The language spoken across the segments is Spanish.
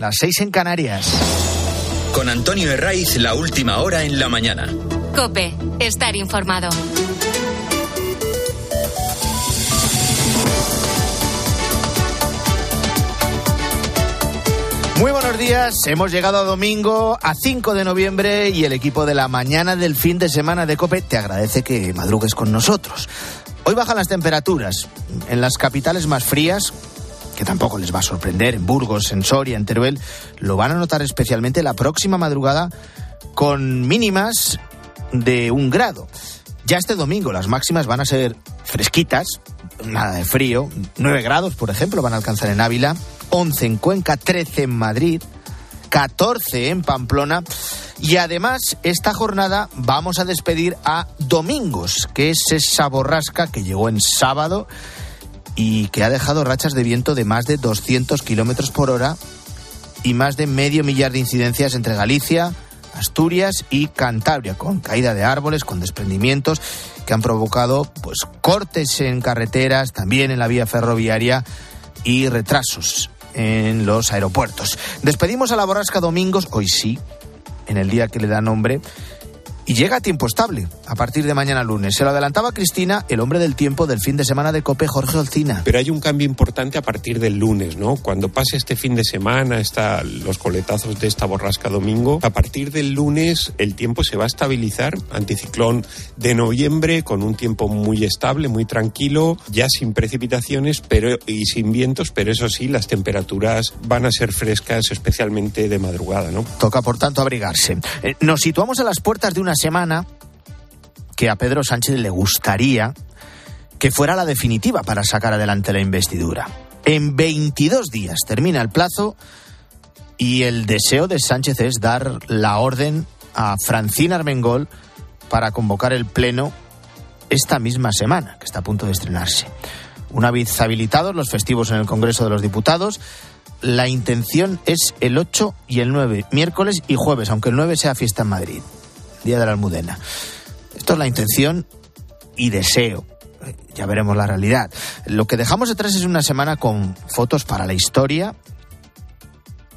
las seis en Canarias. Con Antonio Herraiz, la última hora en la mañana. Cope, estar informado. Muy buenos días, hemos llegado a domingo, a 5 de noviembre, y el equipo de la mañana del fin de semana de COPE te agradece que madrugues con nosotros. Hoy bajan las temperaturas. En las capitales más frías, que tampoco les va a sorprender, en Burgos, en Soria, en Teruel, lo van a notar especialmente la próxima madrugada con mínimas de un grado. Ya este domingo las máximas van a ser fresquitas, nada de frío, 9 grados, por ejemplo, van a alcanzar en Ávila, 11 en Cuenca, 13 en Madrid, 14 en Pamplona. Y además, esta jornada vamos a despedir a Domingos, que es esa borrasca que llegó en sábado y que ha dejado rachas de viento de más de 200 kilómetros por hora y más de medio millar de incidencias entre Galicia, Asturias y Cantabria, con caída de árboles, con desprendimientos que han provocado pues cortes en carreteras, también en la vía ferroviaria y retrasos en los aeropuertos. Despedimos a la borrasca Domingos, hoy sí, en el día que le da nombre, y llega a tiempo estable a partir de mañana lunes. Se lo adelantaba Cristina, el hombre del tiempo del fin de semana de Cope, Jorge Olcina. Pero hay un cambio importante a partir del lunes, ¿no? Cuando pase este fin de semana, está los coletazos de esta borrasca domingo, a partir del lunes el tiempo se va a estabilizar. Anticiclón de noviembre con un tiempo muy estable, muy tranquilo, ya sin precipitaciones pero y sin vientos, pero eso sí, las temperaturas van a ser frescas, especialmente de madrugada, ¿no? Toca, por tanto, abrigarse. Eh, nos situamos a las puertas de una semana que a Pedro Sánchez le gustaría que fuera la definitiva para sacar adelante la investidura. En 22 días termina el plazo y el deseo de Sánchez es dar la orden a Francina Armengol para convocar el Pleno esta misma semana, que está a punto de estrenarse. Una vez habilitados los festivos en el Congreso de los Diputados, la intención es el 8 y el 9, miércoles y jueves, aunque el 9 sea fiesta en Madrid, Día de la Almudena. Esto es la intención y deseo. Ya veremos la realidad. Lo que dejamos detrás es una semana con fotos para la historia,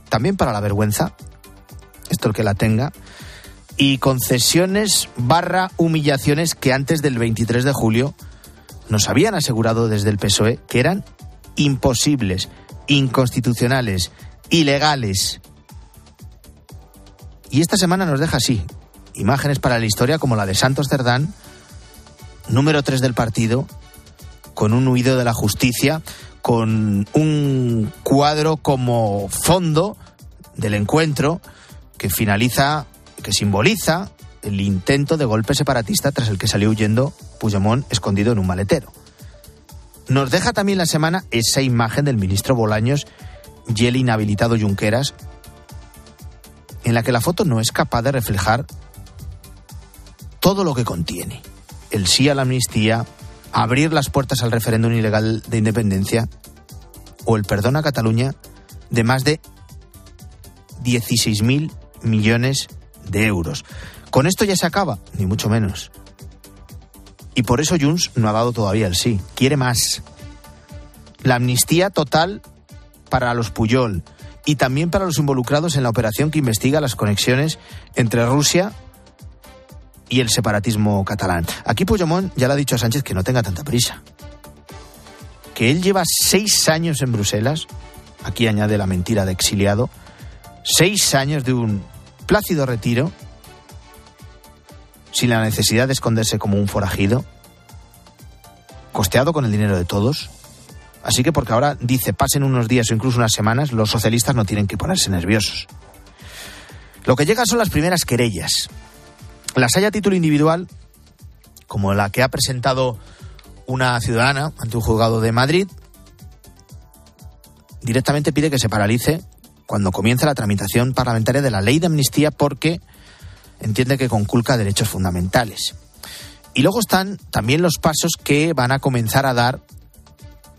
también para la vergüenza, esto el que la tenga, y concesiones barra humillaciones que antes del 23 de julio nos habían asegurado desde el PSOE que eran imposibles, inconstitucionales, ilegales. Y esta semana nos deja así, imágenes para la historia como la de Santos Cerdán, número 3 del partido, con un huido de la justicia, con un cuadro como fondo del encuentro que finaliza, que simboliza el intento de golpe separatista tras el que salió huyendo Puigdemont escondido en un maletero. Nos deja también la semana esa imagen del ministro Bolaños y el inhabilitado Junqueras, en la que la foto no es capaz de reflejar todo lo que contiene. El sí a la amnistía, abrir las puertas al referéndum ilegal de independencia o el perdón a Cataluña de más de 16.000 millones de euros. Con esto ya se acaba, ni mucho menos. Y por eso Junts no ha dado todavía el sí. Quiere más. La amnistía total para los Puyol y también para los involucrados en la operación que investiga las conexiones entre Rusia y el separatismo catalán. Aquí Puigdemont ya le ha dicho a Sánchez que no tenga tanta prisa. Que él lleva seis años en Bruselas, aquí añade la mentira de exiliado, seis años de un plácido retiro, sin la necesidad de esconderse como un forajido, costeado con el dinero de todos. Así que porque ahora dice pasen unos días o incluso unas semanas, los socialistas no tienen que ponerse nerviosos. Lo que llega son las primeras querellas las haya título individual, como la que ha presentado una ciudadana ante un juzgado de Madrid, directamente pide que se paralice cuando comience la tramitación parlamentaria de la ley de amnistía porque entiende que conculca derechos fundamentales. Y luego están también los pasos que van a comenzar a dar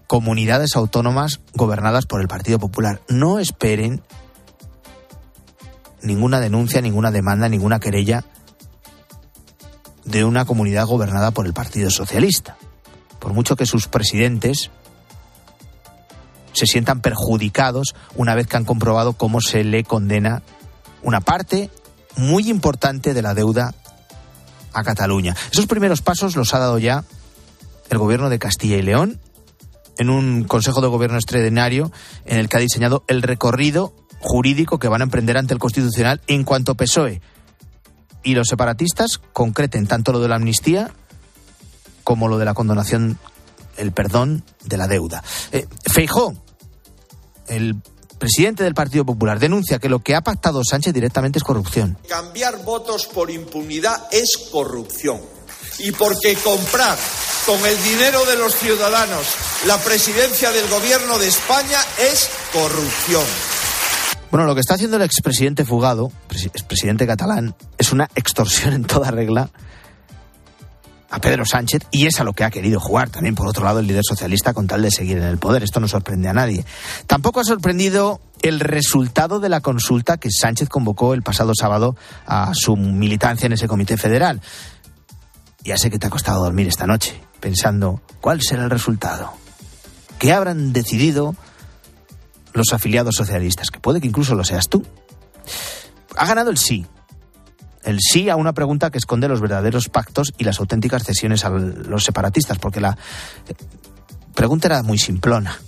comunidades autónomas gobernadas por el Partido Popular. No esperen ninguna denuncia, ninguna demanda, ninguna querella de una comunidad gobernada por el Partido Socialista. Por mucho que sus presidentes se sientan perjudicados una vez que han comprobado cómo se le condena una parte muy importante de la deuda a Cataluña. Esos primeros pasos los ha dado ya el gobierno de Castilla y León en un Consejo de Gobierno extraordinario en el que ha diseñado el recorrido jurídico que van a emprender ante el Constitucional en cuanto PSOE y los separatistas concreten tanto lo de la amnistía como lo de la condonación, el perdón de la deuda. Eh, el presidente del Partido Popular, denuncia que lo que ha pactado Sánchez directamente es corrupción. Cambiar votos por impunidad es corrupción. Y porque comprar con el dinero de los ciudadanos la presidencia del gobierno de España es corrupción. Bueno, lo que está haciendo el expresidente Fugado, expresidente catalán, es una extorsión en toda regla a Pedro Sánchez y es a lo que ha querido jugar también, por otro lado, el líder socialista con tal de seguir en el poder. Esto no sorprende a nadie. Tampoco ha sorprendido el resultado de la consulta que Sánchez convocó el pasado sábado a su militancia en ese comité federal. Ya sé que te ha costado dormir esta noche pensando cuál será el resultado. ¿Qué habrán decidido los afiliados socialistas? Que puede que incluso lo seas tú. Ha ganado el sí, el sí a una pregunta que esconde los verdaderos pactos y las auténticas cesiones a los separatistas, porque la pregunta era muy simplona.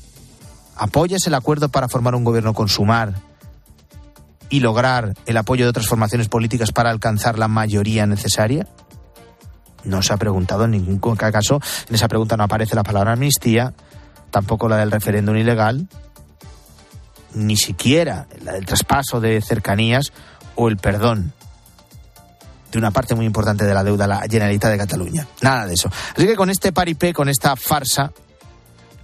¿Apoyas el acuerdo para formar un gobierno con Sumar y lograr el apoyo de otras formaciones políticas para alcanzar la mayoría necesaria? No se ha preguntado en ningún caso, en esa pregunta no aparece la palabra amnistía, tampoco la del referéndum ilegal, ni siquiera la del traspaso de cercanías o el perdón de una parte muy importante de la deuda la de Cataluña. Nada de eso. Así que con este paripé, con esta farsa,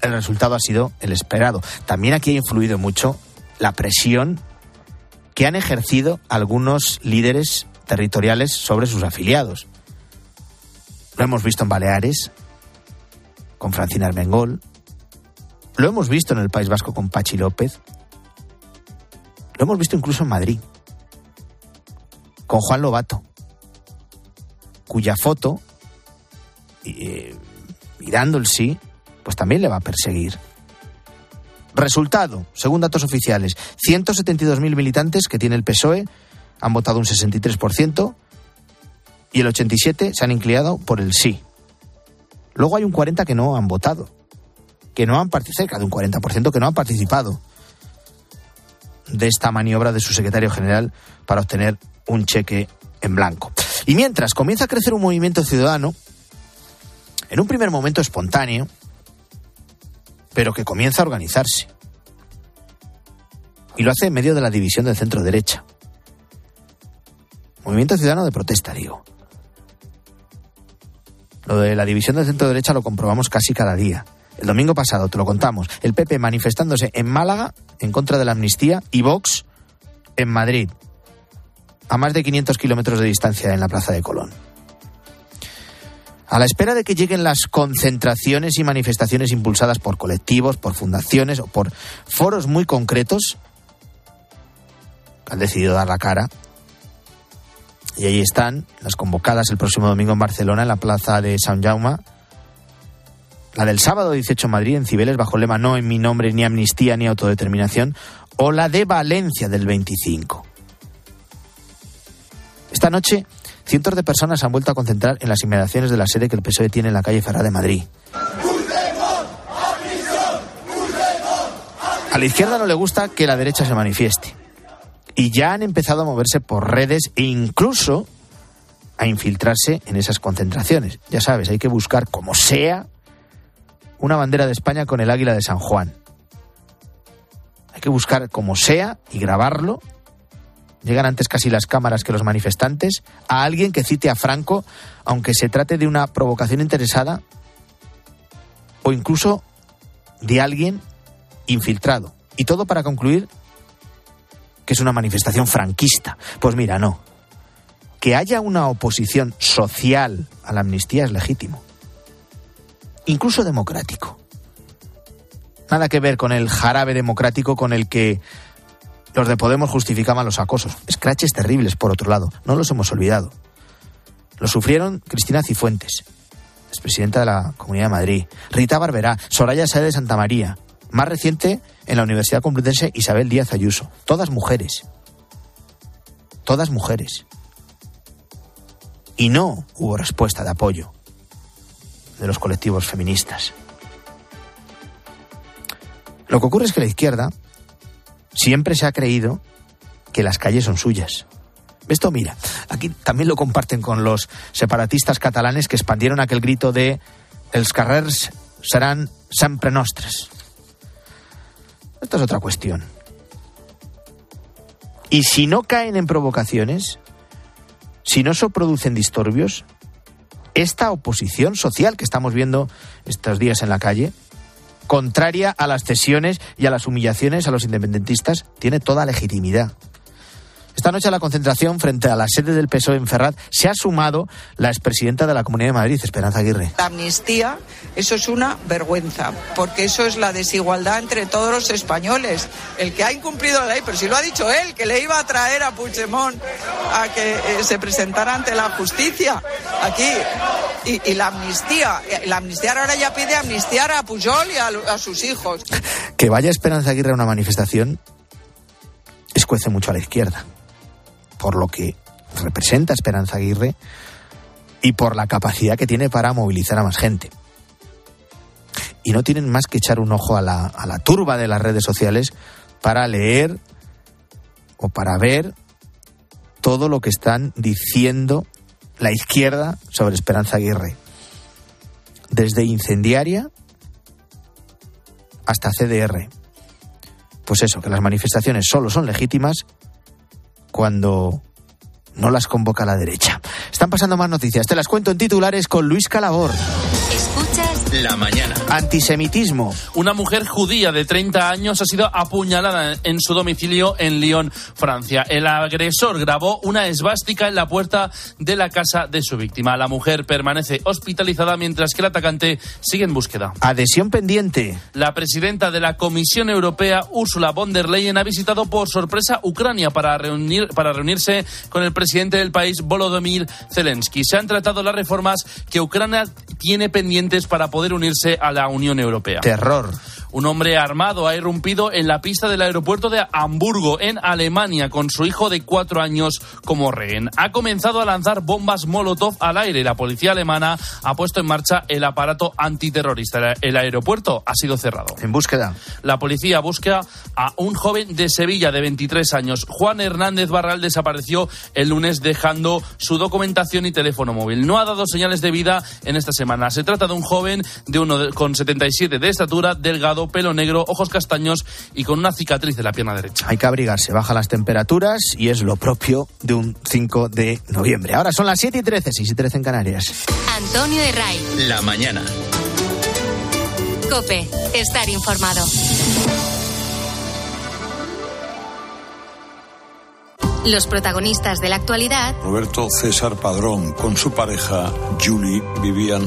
el resultado ha sido el esperado. También aquí ha influido mucho la presión que han ejercido algunos líderes territoriales sobre sus afiliados. Lo hemos visto en Baleares, con Francina Armengol. Lo hemos visto en el País Vasco con Pachi López. Lo hemos visto incluso en Madrid, con Juan Lobato cuya foto, eh, mirando el sí, pues también le va a perseguir. Resultado, según datos oficiales, 172.000 militantes que tiene el PSOE han votado un 63% y el 87% se han inclinado por el sí. Luego hay un 40% que no han votado, que no han cerca de un 40% que no han participado de esta maniobra de su secretario general para obtener un cheque en blanco. Y mientras comienza a crecer un movimiento ciudadano, en un primer momento espontáneo, pero que comienza a organizarse. Y lo hace en medio de la división del centro derecha. Movimiento ciudadano de protesta, digo. Lo de la división del centro derecha lo comprobamos casi cada día. El domingo pasado, te lo contamos, el PP manifestándose en Málaga en contra de la amnistía y Vox en Madrid a más de 500 kilómetros de distancia en la Plaza de Colón. A la espera de que lleguen las concentraciones y manifestaciones impulsadas por colectivos, por fundaciones o por foros muy concretos, han decidido dar la cara. Y ahí están las convocadas el próximo domingo en Barcelona, en la plaza de San Jaume. La del sábado 18 en Madrid, en Cibeles, bajo el lema No en mi nombre, ni amnistía, ni autodeterminación. O la de Valencia del 25. Esta noche, cientos de personas se han vuelto a concentrar en las inmediaciones de la sede que el PSOE tiene en la calle Ferrá de Madrid. A la izquierda no le gusta que la derecha se manifieste. Y ya han empezado a moverse por redes e incluso a infiltrarse en esas concentraciones. Ya sabes, hay que buscar como sea una bandera de España con el águila de San Juan. Hay que buscar como sea y grabarlo llegan antes casi las cámaras que los manifestantes, a alguien que cite a Franco, aunque se trate de una provocación interesada o incluso de alguien infiltrado. Y todo para concluir que es una manifestación franquista. Pues mira, no. Que haya una oposición social a la amnistía es legítimo. Incluso democrático. Nada que ver con el jarabe democrático con el que los de Podemos justificaban los acosos. Escraches terribles, por otro lado. No los hemos olvidado. Lo sufrieron Cristina Cifuentes, expresidenta de la Comunidad de Madrid, Rita Barberá, Soraya Sáez de Santa María, Más reciente, en la Universidad Complutense Isabel Díaz Ayuso. Todas mujeres. Todas mujeres. Y no hubo respuesta de apoyo de los colectivos feministas. Lo que ocurre es que la izquierda siempre se ha creído que las calles son suyas. Esto, mira, aquí también lo comparten con los separatistas catalanes que expandieron aquel grito de els carrers serán sempre nostres. Esta es otra cuestión. Y si no caen en provocaciones, si no se producen disturbios, esta oposición social que estamos viendo estos días en la calle, contraria a las cesiones y a las humillaciones a los independentistas, tiene toda legitimidad. Esta noche a la concentración frente a la sede del PSOE en Ferraz se ha sumado la expresidenta de la Comunidad de Madrid, Esperanza Aguirre. La amnistía, eso es una vergüenza, porque eso es la desigualdad entre todos los españoles. El que ha incumplido la ley, pero si lo ha dicho él, que le iba a traer a Puigdemont a que eh, se presentara ante la justicia aquí. Y, y, la amnistía, eh, la amnistía ahora ya pide amnistiar a Pujol y a, a sus hijos. Que vaya Esperanza Aguirre a una manifestación escuece mucho a la izquierda por lo que representa Esperanza Aguirre y por la capacidad que tiene para movilizar a más gente. Y no tienen más que echar un ojo a la, a la turba de las redes sociales para leer o para ver todo lo que están diciendo la izquierda sobre Esperanza Aguirre. Desde incendiaria hasta CDR. Pues eso, que las manifestaciones solo son legítimas cuando no las convoca la derecha. Están pasando más noticias. Te las cuento en titulares con Luis Calabor. La mañana. Antisemitismo. Una mujer judía de 30 años ha sido apuñalada en su domicilio en Lyon, Francia. El agresor grabó una esvástica en la puerta de la casa de su víctima. La mujer permanece hospitalizada mientras que el atacante sigue en búsqueda. Adhesión pendiente. La presidenta de la Comisión Europea, Ursula von der Leyen, ha visitado por sorpresa Ucrania para, reunir, para reunirse con el presidente del país, Volodymyr Zelensky. Se han tratado las reformas que Ucrania tiene pendientes para poder unirse a la Unión Europea. Terror. Un hombre armado ha irrumpido en la pista del aeropuerto de Hamburgo, en Alemania, con su hijo de cuatro años como rehén. Ha comenzado a lanzar bombas Molotov al aire. La policía alemana ha puesto en marcha el aparato antiterrorista. El aeropuerto ha sido cerrado. En búsqueda. La policía busca a un joven de Sevilla de 23 años. Juan Hernández Barral desapareció el lunes dejando su documentación y teléfono móvil. No ha dado señales de vida en esta semana. Se trata de un joven de uno de, con 77 de estatura, delgado, pelo negro, ojos castaños y con una cicatriz de la pierna derecha. Hay que abrigarse, bajan las temperaturas y es lo propio de un 5 de noviembre. Ahora son las 7 y 13, 6 y 13 en Canarias. Antonio Herray. La mañana. Cope, estar informado. Los protagonistas de la actualidad. Roberto César Padrón con su pareja Julie vivían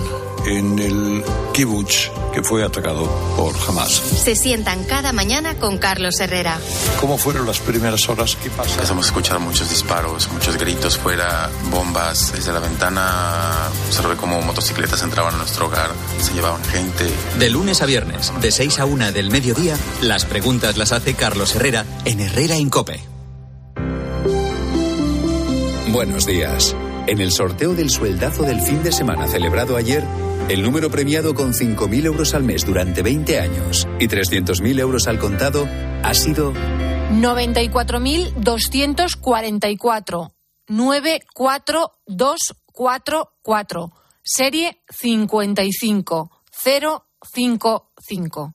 en el kibutz que fue atacado por Hamas. Se sientan cada mañana con Carlos Herrera. ¿Cómo fueron las primeras horas? ¿Qué pasa? Empezamos a escuchar muchos disparos, muchos gritos fuera, bombas. Desde la ventana se ve como motocicletas entraban a nuestro hogar, se llevaban gente. De lunes a viernes, de 6 a 1 del mediodía, las preguntas las hace Carlos Herrera en Herrera Incope. Buenos días. En el sorteo del sueldazo del fin de semana celebrado ayer, el número premiado con 5.000 euros al mes durante 20 años y 300.000 euros al contado ha sido 94.244. 94244. Serie 55055.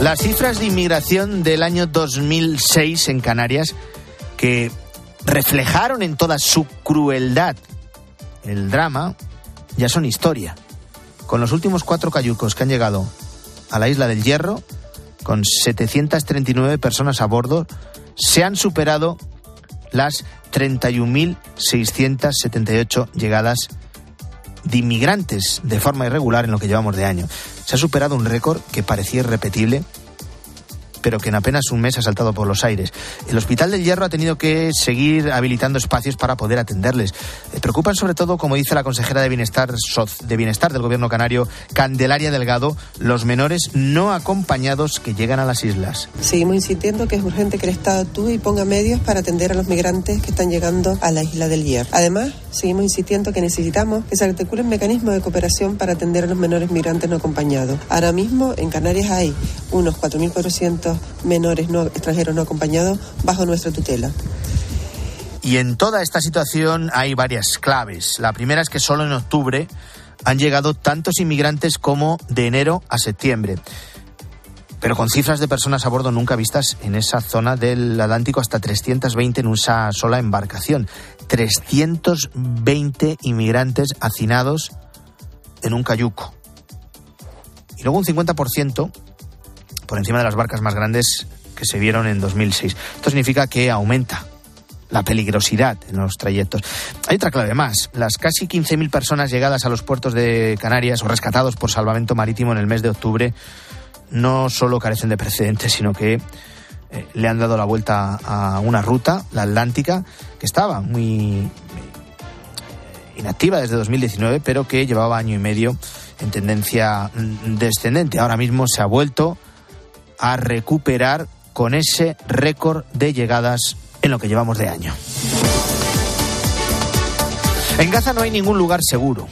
Las cifras de inmigración del año 2006 en Canarias que reflejaron en toda su crueldad el drama ya son historia. Con los últimos cuatro cayucos que han llegado a la isla del Hierro, con 739 personas a bordo, se han superado las 31.678 llegadas de inmigrantes de forma irregular en lo que llevamos de año. Se ha superado un récord que parecía irrepetible pero que en apenas un mes ha saltado por los aires. El Hospital del Hierro ha tenido que seguir habilitando espacios para poder atenderles. Me preocupan sobre todo, como dice la consejera de Bienestar, de Bienestar del Gobierno Canario, Candelaria Delgado, los menores no acompañados que llegan a las islas. Seguimos insistiendo que es urgente que el Estado actúe y ponga medios para atender a los migrantes que están llegando a la isla del Hierro. Además, seguimos insistiendo que necesitamos que se articulen mecanismos de cooperación para atender a los menores migrantes no acompañados. Ahora mismo en Canarias hay unos 4.400 menores no, extranjeros no acompañados bajo nuestra tutela. Y en toda esta situación hay varias claves. La primera es que solo en octubre han llegado tantos inmigrantes como de enero a septiembre. Pero con cifras de personas a bordo nunca vistas en esa zona del Atlántico, hasta 320 en una sola embarcación. 320 inmigrantes hacinados en un cayuco. Y luego un 50% por encima de las barcas más grandes que se vieron en 2006. Esto significa que aumenta la peligrosidad en los trayectos. Hay otra clave más. Las casi 15.000 personas llegadas a los puertos de Canarias o rescatados por salvamento marítimo en el mes de octubre no solo carecen de precedentes, sino que eh, le han dado la vuelta a una ruta, la Atlántica, que estaba muy inactiva desde 2019, pero que llevaba año y medio en tendencia descendente. Ahora mismo se ha vuelto a recuperar con ese récord de llegadas en lo que llevamos de año. En Gaza no hay ningún lugar seguro.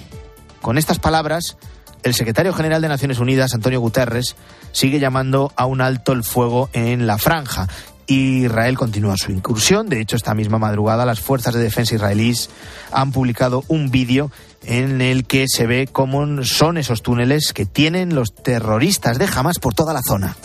Con estas palabras, el secretario general de Naciones Unidas, Antonio Guterres, sigue llamando a un alto el fuego en la franja. Israel continúa su incursión. De hecho, esta misma madrugada las fuerzas de defensa israelíes han publicado un vídeo en el que se ve cómo son esos túneles que tienen los terroristas de Hamas por toda la zona.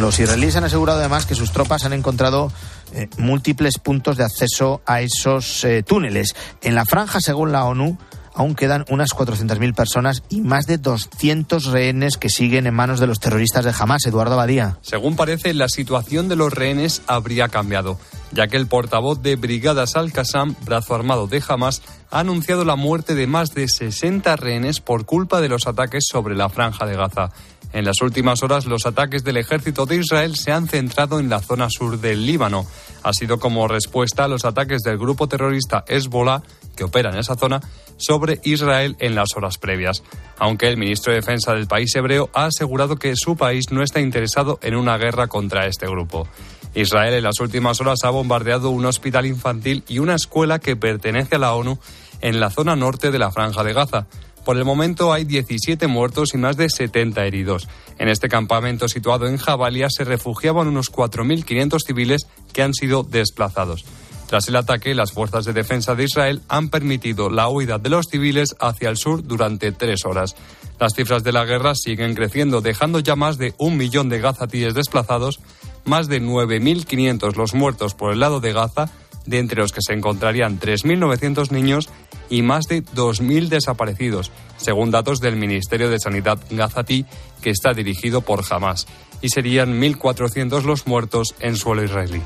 Los israelíes han asegurado además que sus tropas han encontrado eh, múltiples puntos de acceso a esos eh, túneles. En la franja, según la ONU, aún quedan unas 400.000 personas y más de 200 rehenes que siguen en manos de los terroristas de Hamas. Eduardo Badía. Según parece, la situación de los rehenes habría cambiado, ya que el portavoz de Brigadas Al-Qassam, brazo armado de Hamas, ha anunciado la muerte de más de 60 rehenes por culpa de los ataques sobre la franja de Gaza. En las últimas horas, los ataques del ejército de Israel se han centrado en la zona sur del Líbano. Ha sido como respuesta a los ataques del grupo terrorista Hezbollah, que opera en esa zona, sobre Israel en las horas previas. Aunque el ministro de Defensa del país hebreo ha asegurado que su país no está interesado en una guerra contra este grupo. Israel en las últimas horas ha bombardeado un hospital infantil y una escuela que pertenece a la ONU en la zona norte de la franja de Gaza. Por el momento hay 17 muertos y más de 70 heridos. En este campamento situado en Jabalia se refugiaban unos 4.500 civiles que han sido desplazados. Tras el ataque, las fuerzas de defensa de Israel han permitido la huida de los civiles hacia el sur durante tres horas. Las cifras de la guerra siguen creciendo, dejando ya más de un millón de gazatíes desplazados, más de 9.500 los muertos por el lado de Gaza, de entre los que se encontrarían 3.900 niños y más de 2.000 desaparecidos, según datos del Ministerio de Sanidad gazatí, que está dirigido por Hamas, y serían 1.400 los muertos en suelo israelí.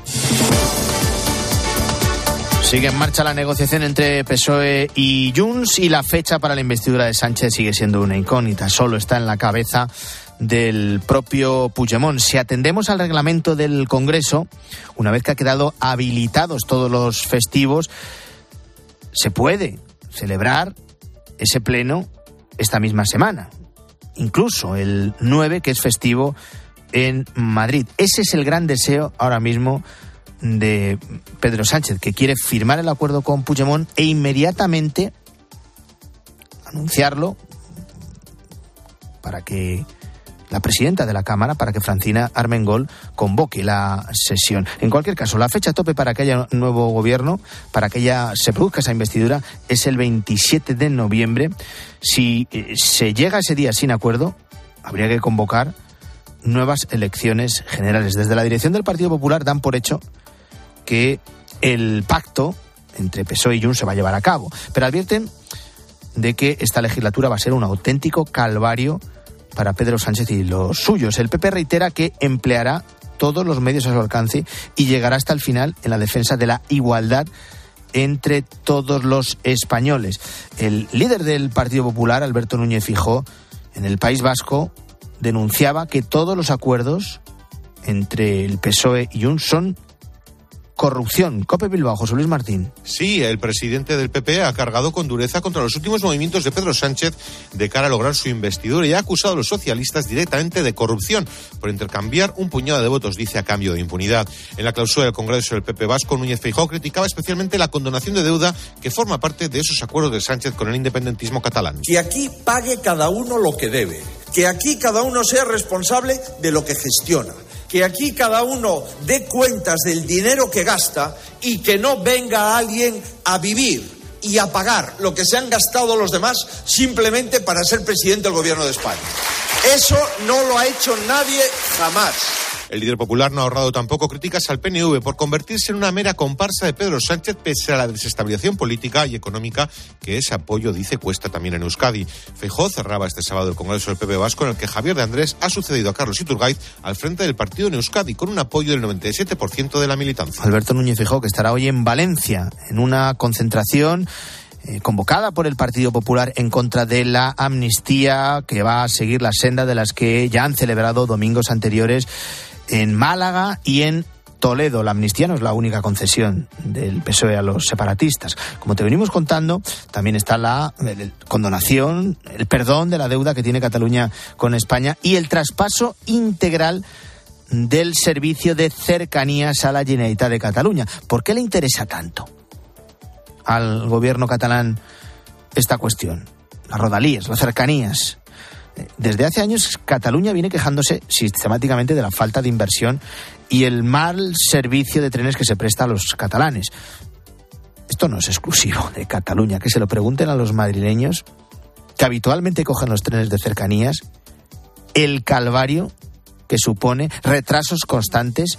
Sigue en marcha la negociación entre PSOE y Junts y la fecha para la investidura de Sánchez sigue siendo una incógnita. Solo está en la cabeza del propio Puigdemont. Si atendemos al reglamento del Congreso, una vez que ha quedado habilitados todos los festivos, se puede celebrar ese pleno esta misma semana. Incluso el 9, que es festivo en Madrid. Ese es el gran deseo ahora mismo de Pedro Sánchez, que quiere firmar el acuerdo con Puigdemont e inmediatamente anunciarlo para que la presidenta de la Cámara para que Francina Armengol convoque la sesión. En cualquier caso, la fecha tope para que haya nuevo gobierno, para que ya se produzca esa investidura, es el 27 de noviembre. Si eh, se llega ese día sin acuerdo, habría que convocar nuevas elecciones generales. Desde la dirección del Partido Popular dan por hecho que el pacto entre PSOE y Junts se va a llevar a cabo, pero advierten de que esta legislatura va a ser un auténtico calvario para Pedro Sánchez y los suyos. El PP reitera que empleará todos los medios a su alcance y llegará hasta el final en la defensa de la igualdad entre todos los españoles. El líder del Partido Popular, Alberto Núñez Fijó, en el País Vasco, denunciaba que todos los acuerdos entre el PSOE y un son corrupción. Cope Bilbao, José Luis Martín. Sí, el presidente del PP ha cargado con dureza contra los últimos movimientos de Pedro Sánchez de cara a lograr su investidura y ha acusado a los socialistas directamente de corrupción por intercambiar un puñado de votos, dice, a cambio de impunidad. En la clausura del Congreso del PP Vasco, Núñez Feijóo criticaba especialmente la condonación de deuda que forma parte de esos acuerdos de Sánchez con el independentismo catalán. Que aquí pague cada uno lo que debe, que aquí cada uno sea responsable de lo que gestiona que aquí cada uno dé cuentas del dinero que gasta y que no venga alguien a vivir y a pagar lo que se han gastado los demás simplemente para ser presidente del gobierno de España. Eso no lo ha hecho nadie jamás. El líder popular no ha ahorrado tampoco críticas al PNV por convertirse en una mera comparsa de Pedro Sánchez pese a la desestabilización política y económica que ese apoyo dice cuesta también en Euskadi. Feijó cerraba este sábado el Congreso del PP Vasco en el que Javier de Andrés ha sucedido a Carlos Iturgaiz al frente del partido en Euskadi con un apoyo del 97% de la militancia. Alberto Núñez Feijó que estará hoy en Valencia en una concentración eh, convocada por el Partido Popular en contra de la amnistía que va a seguir la senda de las que ya han celebrado domingos anteriores en Málaga y en Toledo. La amnistía no es la única concesión del PSOE a los separatistas. Como te venimos contando, también está la condonación, el perdón de la deuda que tiene Cataluña con España y el traspaso integral del servicio de cercanías a la Generalitat de Cataluña. ¿Por qué le interesa tanto al gobierno catalán esta cuestión? Las rodalías, las cercanías. Desde hace años Cataluña viene quejándose sistemáticamente de la falta de inversión y el mal servicio de trenes que se presta a los catalanes. Esto no es exclusivo de Cataluña, que se lo pregunten a los madrileños que habitualmente cogen los trenes de cercanías, el calvario que supone retrasos constantes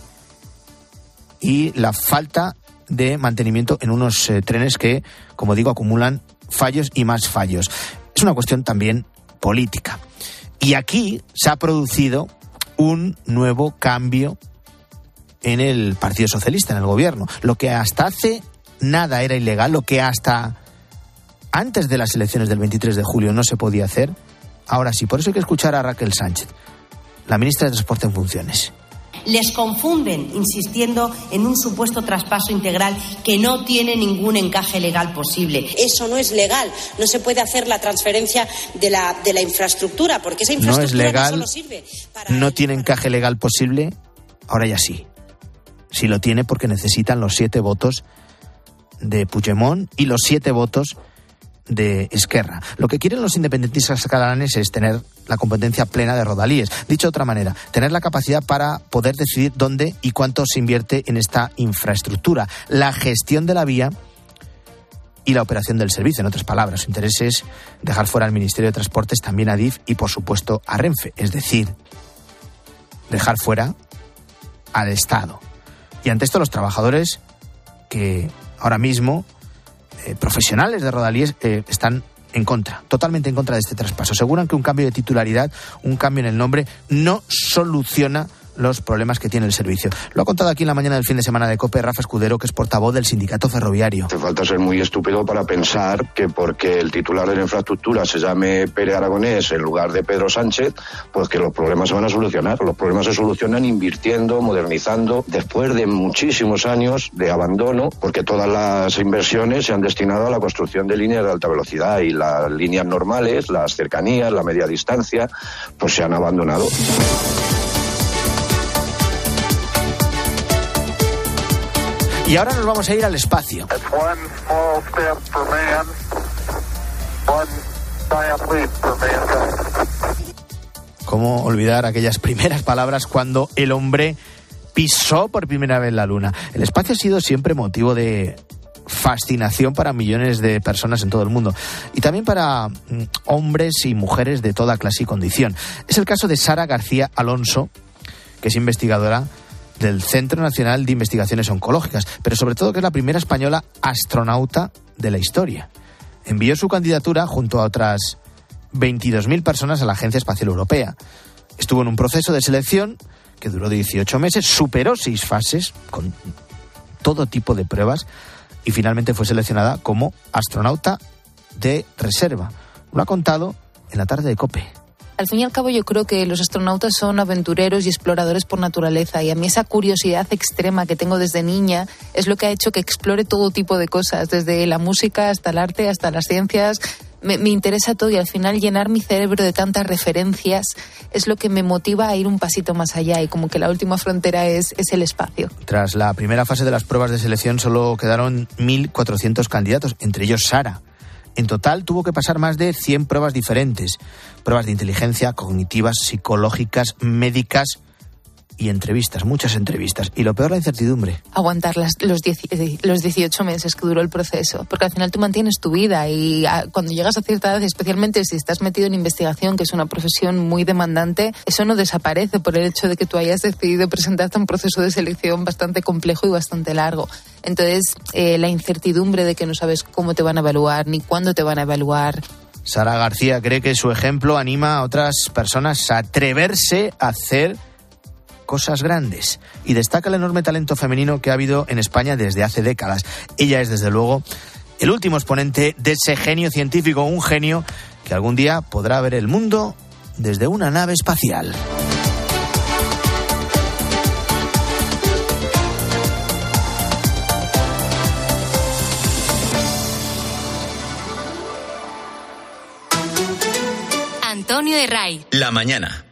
y la falta de mantenimiento en unos eh, trenes que, como digo, acumulan fallos y más fallos. Es una cuestión también política. Y aquí se ha producido un nuevo cambio en el Partido Socialista, en el gobierno. Lo que hasta hace nada era ilegal, lo que hasta antes de las elecciones del 23 de julio no se podía hacer, ahora sí. Por eso hay que escuchar a Raquel Sánchez, la ministra de Transporte en funciones les confunden insistiendo en un supuesto traspaso integral que no tiene ningún encaje legal posible. Eso no es legal. No se puede hacer la transferencia de la, de la infraestructura porque esa infraestructura no, es legal, no solo sirve para... No tiene encaje legal posible. Ahora ya sí. Sí lo tiene porque necesitan los siete votos de Puigdemont y los siete votos de Esquerra. Lo que quieren los independentistas catalanes es tener la competencia plena de Rodalíes. Dicho de otra manera, tener la capacidad para poder decidir dónde y cuánto se invierte en esta infraestructura. La gestión de la vía y la operación del servicio. En otras palabras, su interés es dejar fuera al Ministerio de Transportes, también a DIF y, por supuesto, a Renfe. Es decir, dejar fuera al Estado. Y ante esto, los trabajadores que ahora mismo eh, profesionales de Rodalíes eh, están en contra, totalmente en contra de este traspaso. Aseguran que un cambio de titularidad, un cambio en el nombre, no soluciona los problemas que tiene el servicio. Lo ha contado aquí en la mañana del fin de semana de COPE Rafa Escudero, que es portavoz del sindicato ferroviario. Hace falta ser muy estúpido para pensar que porque el titular de la infraestructura se llame Pere Aragonés en lugar de Pedro Sánchez, pues que los problemas se van a solucionar. Los problemas se solucionan invirtiendo, modernizando, después de muchísimos años de abandono, porque todas las inversiones se han destinado a la construcción de líneas de alta velocidad y las líneas normales, las cercanías, la media distancia, pues se han abandonado. Y ahora nos vamos a ir al espacio. ¿Cómo olvidar aquellas primeras palabras cuando el hombre pisó por primera vez la luna? El espacio ha sido siempre motivo de fascinación para millones de personas en todo el mundo y también para mm, hombres y mujeres de toda clase y condición. Es el caso de Sara García Alonso, que es investigadora del Centro Nacional de Investigaciones Oncológicas, pero sobre todo que es la primera española astronauta de la historia. Envió su candidatura junto a otras 22.000 personas a la Agencia Espacial Europea. Estuvo en un proceso de selección que duró 18 meses, superó seis fases con todo tipo de pruebas y finalmente fue seleccionada como astronauta de reserva. Lo ha contado en la tarde de COPE. Al fin y al cabo yo creo que los astronautas son aventureros y exploradores por naturaleza y a mí esa curiosidad extrema que tengo desde niña es lo que ha hecho que explore todo tipo de cosas, desde la música hasta el arte, hasta las ciencias, me, interesa todo y al final llenar mi cerebro de tantas referencias es lo que me motiva a ir un pasito más allá y como que la última frontera es, es el espacio. Tras la primera fase de las pruebas de selección solo quedaron 1.400 candidatos, entre ellos Sara. En total tuvo que pasar más de 100 pruebas diferentes, pruebas de inteligencia, cognitivas, psicológicas, médicas, y entrevistas, muchas entrevistas. Y lo peor, la incertidumbre. Aguantar las, los, eh, los 18 meses que duró el proceso. Porque al final tú mantienes tu vida y ah, cuando llegas a cierta edad, especialmente si estás metido en investigación, que es una profesión muy demandante, eso no desaparece por el hecho de que tú hayas decidido presentarte a un proceso de selección bastante complejo y bastante largo. Entonces, eh, la incertidumbre de que no sabes cómo te van a evaluar ni cuándo te van a evaluar. Sara García cree que su ejemplo anima a otras personas a atreverse a hacer cosas grandes y destaca el enorme talento femenino que ha habido en España desde hace décadas. Ella es, desde luego, el último exponente de ese genio científico, un genio que algún día podrá ver el mundo desde una nave espacial. Antonio de Ray. La mañana.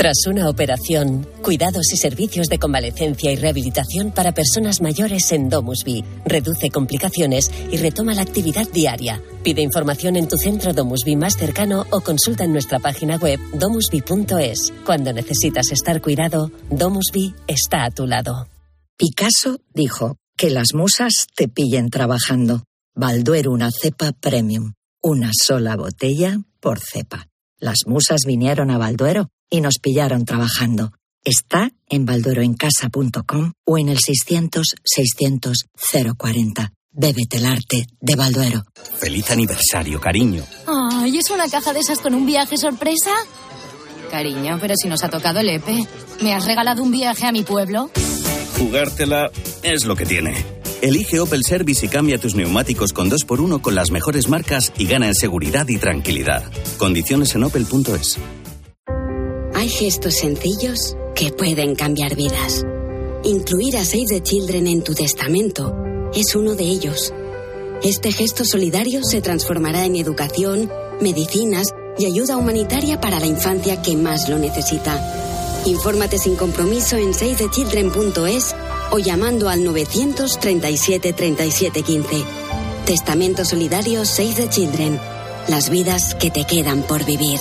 Tras una operación, cuidados y servicios de convalecencia y rehabilitación para personas mayores en Domusby. Reduce complicaciones y retoma la actividad diaria. Pide información en tu centro Domusby más cercano o consulta en nuestra página web domusby.es. Cuando necesitas estar cuidado, Domusby está a tu lado. Picasso dijo que las musas te pillen trabajando. Balduero una cepa premium. Una sola botella por cepa. Las musas vinieron a Balduero y nos pillaron trabajando. Está en baldueroencasa.com o en el 600-600-040. Bébete el arte de Balduero. Feliz aniversario, cariño. Ay, ¿es una caja de esas con un viaje sorpresa? Cariño, pero si nos ha tocado el EPE. ¿Me has regalado un viaje a mi pueblo? Jugártela es lo que tiene. Elige Opel Service y cambia tus neumáticos con 2x1 con las mejores marcas y gana en seguridad y tranquilidad. Condiciones en opel.es. Hay gestos sencillos que pueden cambiar vidas. Incluir a Save the Children en tu testamento es uno de ellos. Este gesto solidario se transformará en educación, medicinas y ayuda humanitaria para la infancia que más lo necesita. Infórmate sin compromiso en savethechildren.es o llamando al 937 37 15. Testamento solidario Save the Children. Las vidas que te quedan por vivir.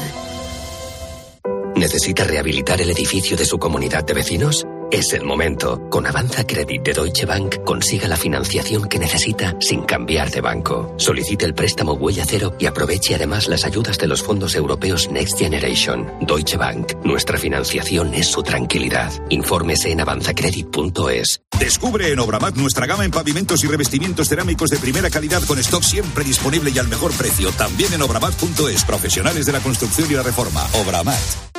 ¿Necesita rehabilitar el edificio de su comunidad de vecinos? Es el momento. Con Avanza Credit de Deutsche Bank consiga la financiación que necesita sin cambiar de banco. Solicite el préstamo Huella Cero y aproveche además las ayudas de los fondos europeos Next Generation. Deutsche Bank. Nuestra financiación es su tranquilidad. Infórmese en avanzacredit.es. Descubre en Obramat nuestra gama en pavimentos y revestimientos cerámicos de primera calidad con stock siempre disponible y al mejor precio. También en obramat.es. Profesionales de la construcción y la reforma. Obramat.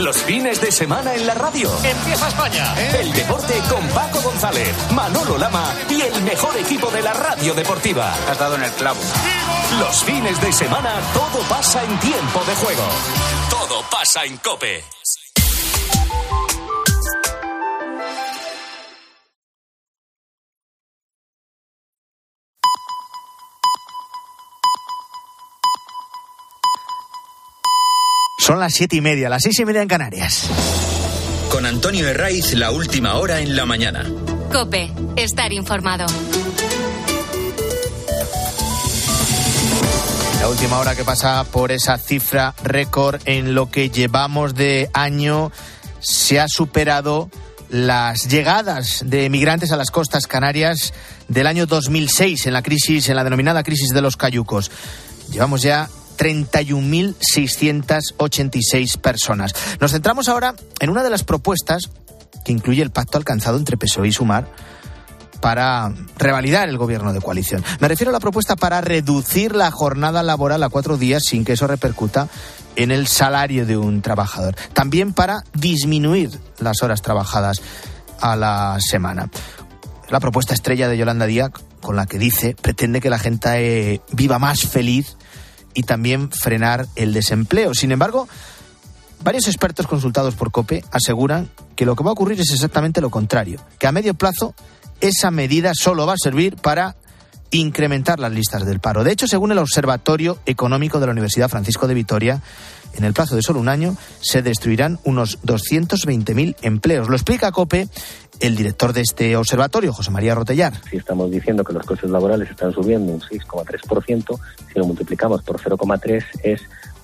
Los fines de semana en la radio. Empieza España. El deporte con Paco González, Manolo Lama y el mejor equipo de la radio deportiva. Has dado en el clavo. Los fines de semana todo pasa en tiempo de juego. Todo pasa en Cope. Son las siete y media, las seis y media en Canarias. Con Antonio Herraiz, la última hora en la mañana. Cope, estar informado. La última hora que pasa por esa cifra récord en lo que llevamos de año se ha superado las llegadas de migrantes a las costas canarias del año 2006 en la crisis en la denominada crisis de los cayucos. Llevamos ya 31.686 personas. Nos centramos ahora en una de las propuestas que incluye el pacto alcanzado entre PSOE y Sumar para revalidar el gobierno de coalición. Me refiero a la propuesta para reducir la jornada laboral a cuatro días sin que eso repercuta en el salario de un trabajador. También para disminuir las horas trabajadas a la semana. La propuesta estrella de Yolanda Díaz, con la que dice pretende que la gente eh, viva más feliz y también frenar el desempleo. Sin embargo, varios expertos consultados por COPE aseguran que lo que va a ocurrir es exactamente lo contrario, que a medio plazo esa medida solo va a servir para incrementar las listas del paro. De hecho, según el Observatorio Económico de la Universidad Francisco de Vitoria, en el plazo de solo un año se destruirán unos 220.000 empleos. Lo explica COPE el director de este observatorio, José María Rotellar. Si estamos diciendo que los costes laborales están subiendo un 6,3%, si lo multiplicamos por 0,3 es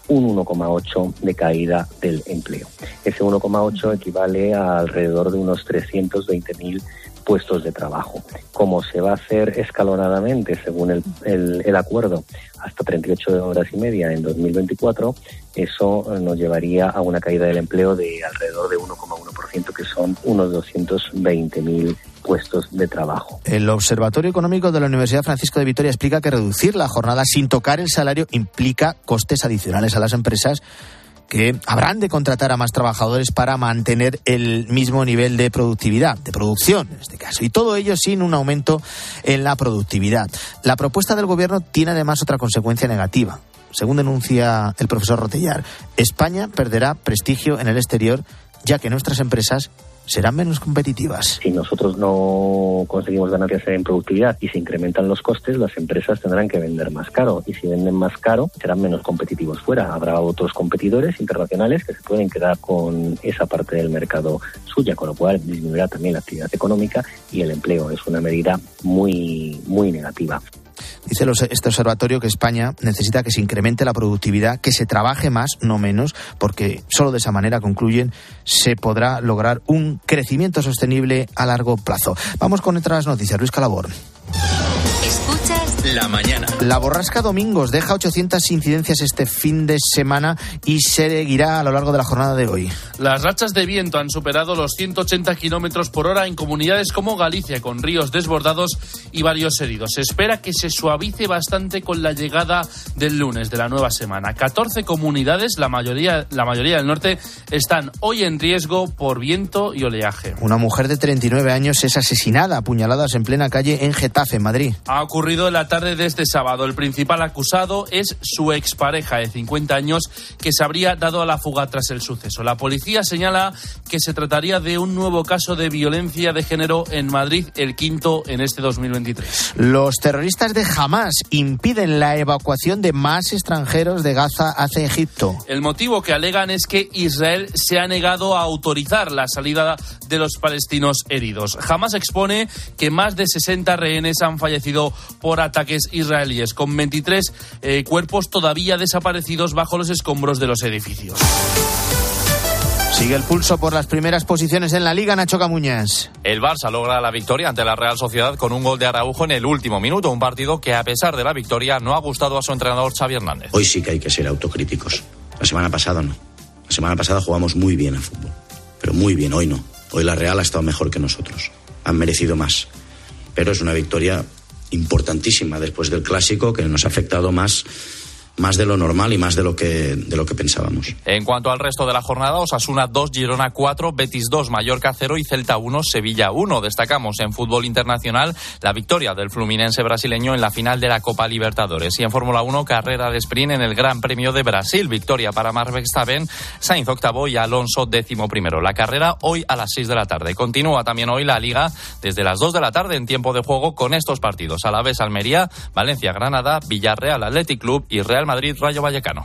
un 1,8 de caída del empleo. Ese 1,8 equivale a alrededor de unos 320.000 puestos de trabajo. Como se va a hacer escalonadamente, según el, el, el, acuerdo, hasta 38 horas y media en 2024, eso nos llevaría a una caída del empleo de alrededor de 1,1%, que son unos 220.000 puestos de trabajo. El Observatorio Económico de la Universidad Francisco de Vitoria explica que reducir la jornada sin tocar el salario implica costes adicionales a las empresas que habrán de contratar a más trabajadores para mantener el mismo nivel de productividad, de producción en este caso, y todo ello sin un aumento en la productividad. La propuesta del Gobierno tiene además otra consecuencia negativa. Según denuncia el profesor Rotellar, España perderá prestigio en el exterior ya que nuestras empresas serán menos competitivas. Si nosotros no conseguimos ganancias en productividad y se incrementan los costes, las empresas tendrán que vender más caro y si venden más caro serán menos competitivos fuera. Habrá otros competidores internacionales que se pueden quedar con esa parte del mercado suya, con lo cual disminuirá también la actividad económica y el empleo. Es una medida muy, muy negativa. Dice este observatorio que España necesita que se incremente la productividad, que se trabaje más, no menos, porque solo de esa manera, concluyen, se podrá lograr un crecimiento sostenible a largo plazo. Vamos con otras noticias. Luis Calabor. La mañana. La borrasca Domingos deja 800 incidencias este fin de semana y seguirá a lo largo de la jornada de hoy. Las rachas de viento han superado los 180 kilómetros por hora en comunidades como Galicia, con ríos desbordados y varios heridos. Se espera que se suavice bastante con la llegada del lunes de la nueva semana. 14 comunidades, la mayoría, la mayoría del norte, están hoy en riesgo por viento y oleaje. Una mujer de 39 años es asesinada a puñaladas en plena calle en Getafe, Madrid. Ha ocurrido en la tarde de este sábado. El principal acusado es su expareja de 50 años que se habría dado a la fuga tras el suceso. La policía señala que se trataría de un nuevo caso de violencia de género en Madrid, el quinto en este 2023. Los terroristas de Hamas impiden la evacuación de más extranjeros de Gaza hacia Egipto. El motivo que alegan es que Israel se ha negado a autorizar la salida de los palestinos heridos. Hamas expone que más de 60 rehenes han fallecido por ataques israelíes, con 23 eh, cuerpos todavía desaparecidos bajo los escombros de los edificios. Sigue el pulso por las primeras posiciones en la Liga, Nacho Camuñas. El Barça logra la victoria ante la Real Sociedad con un gol de Araujo en el último minuto, un partido que a pesar de la victoria no ha gustado a su entrenador Xavi Hernández. Hoy sí que hay que ser autocríticos. La semana pasada no. La semana pasada jugamos muy bien al fútbol, pero muy bien, hoy no. Hoy la Real ha estado mejor que nosotros. Han merecido más. Pero es una victoria importantísima después del clásico que nos ha afectado más más de lo normal y más de lo que, de lo que pensábamos. En cuanto al resto de la jornada, Osasuna 2, Girona 4, Betis 2, Mallorca 0 y Celta 1, Sevilla 1. Destacamos en fútbol internacional la victoria del fluminense brasileño en la final de la Copa Libertadores. Y en Fórmula 1, carrera de sprint en el Gran Premio de Brasil. Victoria para Mark Verstappen, Sainz octavo y Alonso décimo primero. La carrera hoy a las 6 de la tarde. Continúa también hoy la Liga desde las 2 de la tarde en tiempo de juego con estos partidos. A la vez Almería, Valencia, Granada, Villarreal, Athletic Club y Real Madrid Rayo Vallecano.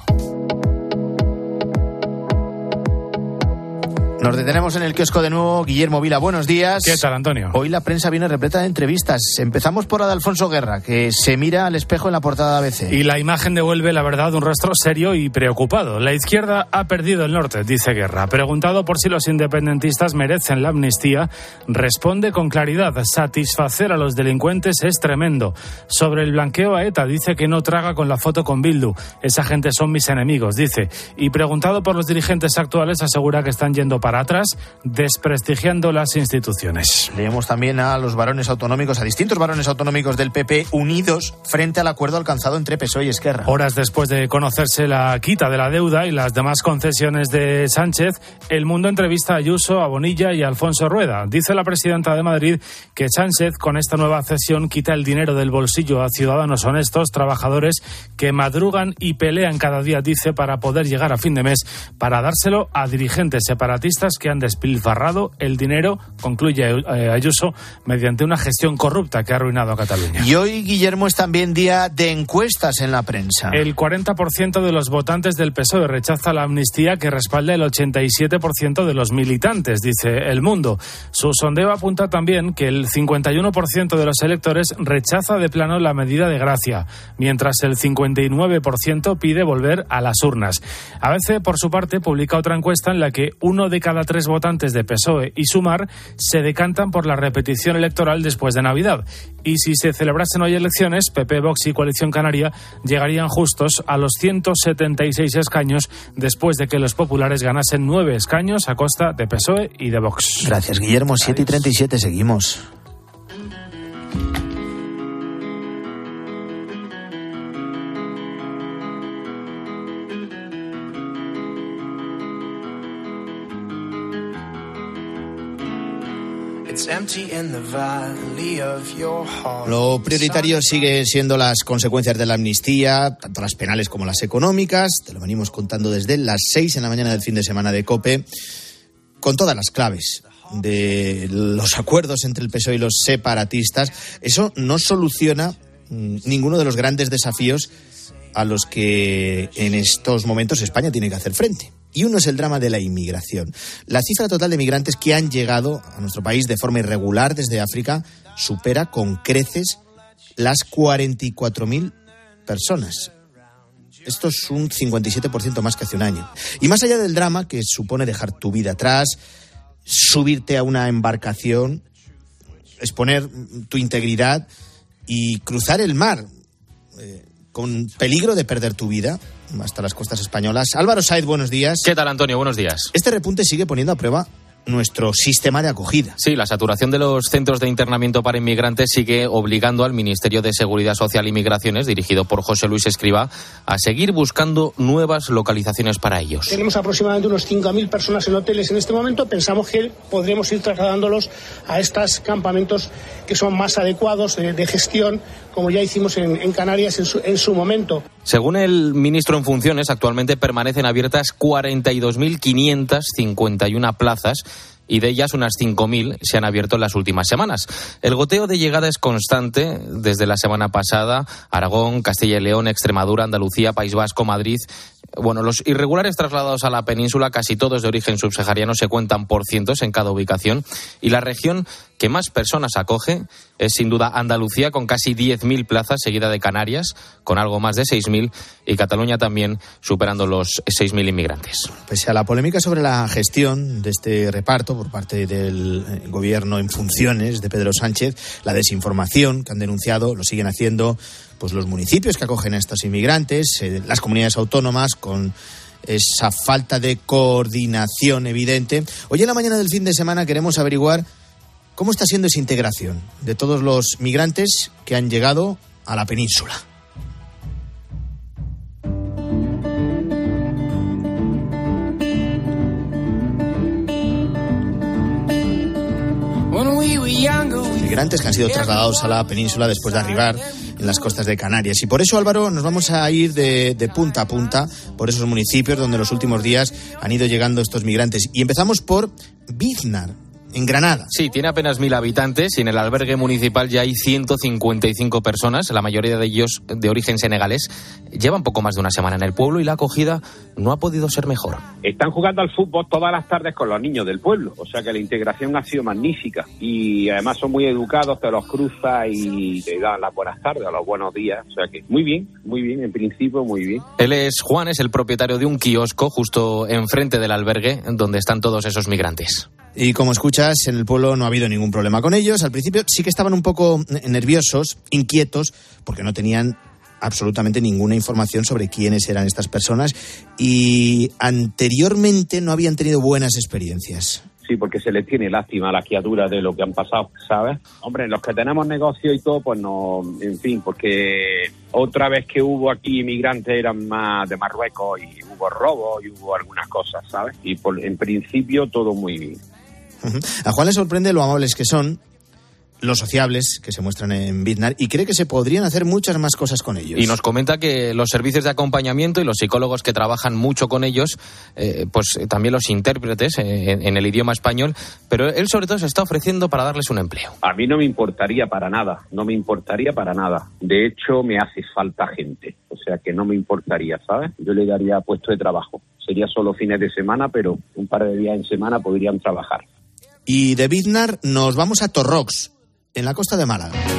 Nos detenemos en el kiosco de nuevo. Guillermo Vila, buenos días. ¿Qué tal, Antonio? Hoy la prensa viene repleta de entrevistas. Empezamos por la de Alfonso Guerra, que se mira al espejo en la portada de ABC. Y la imagen devuelve, la verdad, un rostro serio y preocupado. La izquierda ha perdido el norte, dice Guerra. Preguntado por si los independentistas merecen la amnistía, responde con claridad: satisfacer a los delincuentes es tremendo. Sobre el blanqueo a ETA, dice que no traga con la foto con Bildu. Esa gente son mis enemigos, dice. Y preguntado por los dirigentes actuales, asegura que están yendo para atrás, desprestigiando las instituciones. Leemos también a los varones autonómicos, a distintos varones autonómicos del PP unidos frente al acuerdo alcanzado entre PSOE y Esquerra. Horas después de conocerse la quita de la deuda y las demás concesiones de Sánchez, el mundo entrevista a Ayuso, a Bonilla y a Alfonso Rueda. Dice la presidenta de Madrid que Sánchez con esta nueva cesión quita el dinero del bolsillo a ciudadanos honestos, trabajadores que madrugan y pelean cada día, dice, para poder llegar a fin de mes, para dárselo a dirigentes separatistas que han despilfarrado el dinero, concluye eh, Ayuso, mediante una gestión corrupta que ha arruinado a Cataluña. Y hoy, Guillermo, es también día de encuestas en la prensa. El 40% de los votantes del PSOE rechaza la amnistía que respalda el 87% de los militantes, dice El Mundo. Su sondeo apunta también que el 51% de los electores rechaza de plano la medida de gracia, mientras el 59% pide volver a las urnas. A veces, por su parte, publica otra encuesta en la que uno de cada tres votantes de PSOE y Sumar se decantan por la repetición electoral después de Navidad. Y si se celebrasen hoy elecciones, PP, Vox y Coalición Canaria llegarían justos a los 176 escaños después de que los populares ganasen nueve escaños a costa de PSOE y de Vox. Gracias, Guillermo. 7 y 37, seguimos. Lo prioritario sigue siendo las consecuencias de la amnistía, tanto las penales como las económicas. Te lo venimos contando desde las seis en la mañana del fin de semana de COPE, con todas las claves de los acuerdos entre el PSOE y los separatistas. Eso no soluciona mm, ninguno de los grandes desafíos a los que en estos momentos España tiene que hacer frente. Y uno es el drama de la inmigración. La cifra total de migrantes que han llegado a nuestro país de forma irregular desde África supera con creces las 44.000 personas. Esto es un 57% más que hace un año. Y más allá del drama que supone dejar tu vida atrás, subirte a una embarcación, exponer tu integridad y cruzar el mar eh, con peligro de perder tu vida, hasta las costas españolas. Álvaro Said, buenos días. ¿Qué tal, Antonio? Buenos días. Este repunte sigue poniendo a prueba nuestro sistema de acogida. Sí, la saturación de los centros de internamiento para inmigrantes sigue obligando al Ministerio de Seguridad Social y Migraciones, dirigido por José Luis Escriba, a seguir buscando nuevas localizaciones para ellos. Tenemos aproximadamente unos 5.000 personas en hoteles en este momento. Pensamos que podremos ir trasladándolos a estos campamentos que son más adecuados de, de gestión, como ya hicimos en, Canarias en su, en su momento. Según el ministro en funciones, actualmente permanecen abiertas 42.551 plazas y de ellas unas 5.000 se han abierto en las últimas semanas. El goteo de llegada es constante desde la semana pasada. Aragón, Castilla y León, Extremadura, Andalucía, País Vasco, Madrid. Bueno, los irregulares trasladados a la península, casi todos de origen subsahariano, se cuentan por cientos en cada ubicación. Y la región que más personas acoge es sin duda Andalucía, con casi 10.000 plazas, seguida de Canarias, con algo más de 6.000, y Cataluña también superando los 6.000 inmigrantes. Pese a la polémica sobre la gestión de este reparto por parte del eh, gobierno en funciones de Pedro Sánchez, la desinformación que han denunciado, lo siguen haciendo pues los municipios que acogen a estos inmigrantes, eh, las comunidades autónomas con esa falta de coordinación evidente. Hoy en la mañana del fin de semana queremos averiguar ¿Cómo está siendo esa integración de todos los migrantes que han llegado a la península? Migrantes que han sido trasladados a la península después de arribar en las costas de Canarias. Y por eso, Álvaro, nos vamos a ir de, punta a punta por esos municipios donde en los últimos días han ido llegando estos migrantes. Y empezamos por Biznar, en Granada. Sí, tiene apenas mil habitantes y en el albergue municipal ya hay 155 personas, la mayoría de ellos de origen senegalés. Llevan poco más de una semana en el pueblo y la acogida no ha podido ser mejor. Están jugando al fútbol todas las tardes con los niños del pueblo, o sea que la integración ha sido magnífica y además son muy educados, te los cruza y te dan las buenas tardes, los buenos días, o sea que muy bien, muy bien, en principio muy bien. Él es Juan, es el propietario de un kiosco justo enfrente del albergue donde están todos esos migrantes. Y como escuchas, en el pueblo no ha habido ningún problema con ellos. Al principio sí que estaban un poco nerviosos, inquietos, porque no tenían absolutamente ninguna información sobre quiénes eran estas personas y anteriormente no habían tenido buenas experiencias. Sí, porque se les tiene lástima a las criaturas de lo que han pasado, ¿sabes? Hombre, los que tenemos negocio y todo, pues no, en fin, porque otra vez que hubo aquí inmigrantes eran más de Marruecos y hubo robos y hubo algunas cosas, ¿sabes? Y por, en principio todo muy bien. A Juan le sorprende lo amables que son, los sociables que se muestran en Biznar y cree que se podrían hacer muchas más cosas con ellos. Y nos comenta que los servicios de acompañamiento y los psicólogos que trabajan mucho con ellos, eh, pues eh, también los intérpretes eh, en, en, el idioma español, pero él sobre todo se está ofreciendo para darles un empleo. A mí no me importaría para nada, no me importaría para nada. De hecho, me hace falta gente, o sea que no me importaría, ¿sabes? Yo le daría puesto de trabajo. Sería solo fines de semana, pero un par de días en semana podrían trabajar. Y de Biznar nos vamos a Torrox, en la costa de Málaga.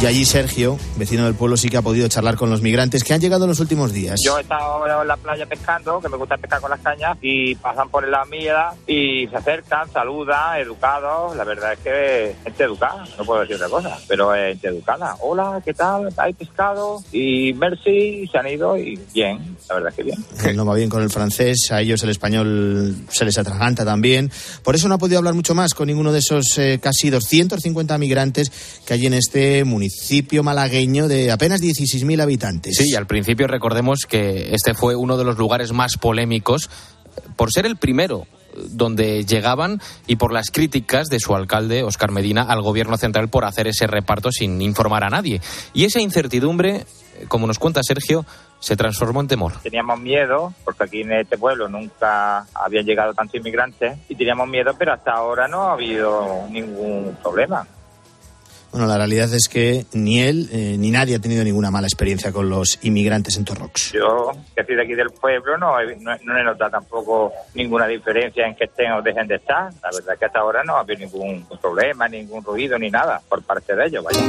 Y allí Sergio, vecino del pueblo, sí que ha podido charlar con los migrantes que han llegado en los últimos días. Yo he estado en la playa pescando, que me gusta pescar con las cañas, y pasan por la mía y se acercan, saludan, educados. La verdad es que gente educada, no puedo decir otra cosa, pero gente educada. Hola, ¿qué tal? ¿Hay pescado? Y merci, se han ido y bien, la verdad es que bien. Él no va bien con el francés, a ellos el español se les atraganta también. Por eso no ha podido hablar mucho más con ninguno de esos eh, casi 250 migrantes que hay en este municipio municipio malagueño de apenas 16.000 habitantes. Sí, y al principio recordemos que este fue uno de los lugares más polémicos por ser el primero donde llegaban y por las críticas de su alcalde, Oscar Medina, al gobierno central por hacer ese reparto sin informar a nadie. Y esa incertidumbre, como nos cuenta Sergio, se transformó en temor. Teníamos miedo, porque aquí en este pueblo nunca habían llegado tantos inmigrantes, y teníamos miedo, pero hasta ahora no ha habido ningún problema. Bueno, la realidad es que ni él eh, ni nadie ha tenido ninguna mala experiencia con los inmigrantes en Torrox. Yo, que soy de aquí del pueblo, no, no, no he notado tampoco ninguna diferencia en que estén o dejen de estar. La verdad es que hasta ahora no ha habido ningún problema, ningún ruido ni nada por parte de ellos. Vaya.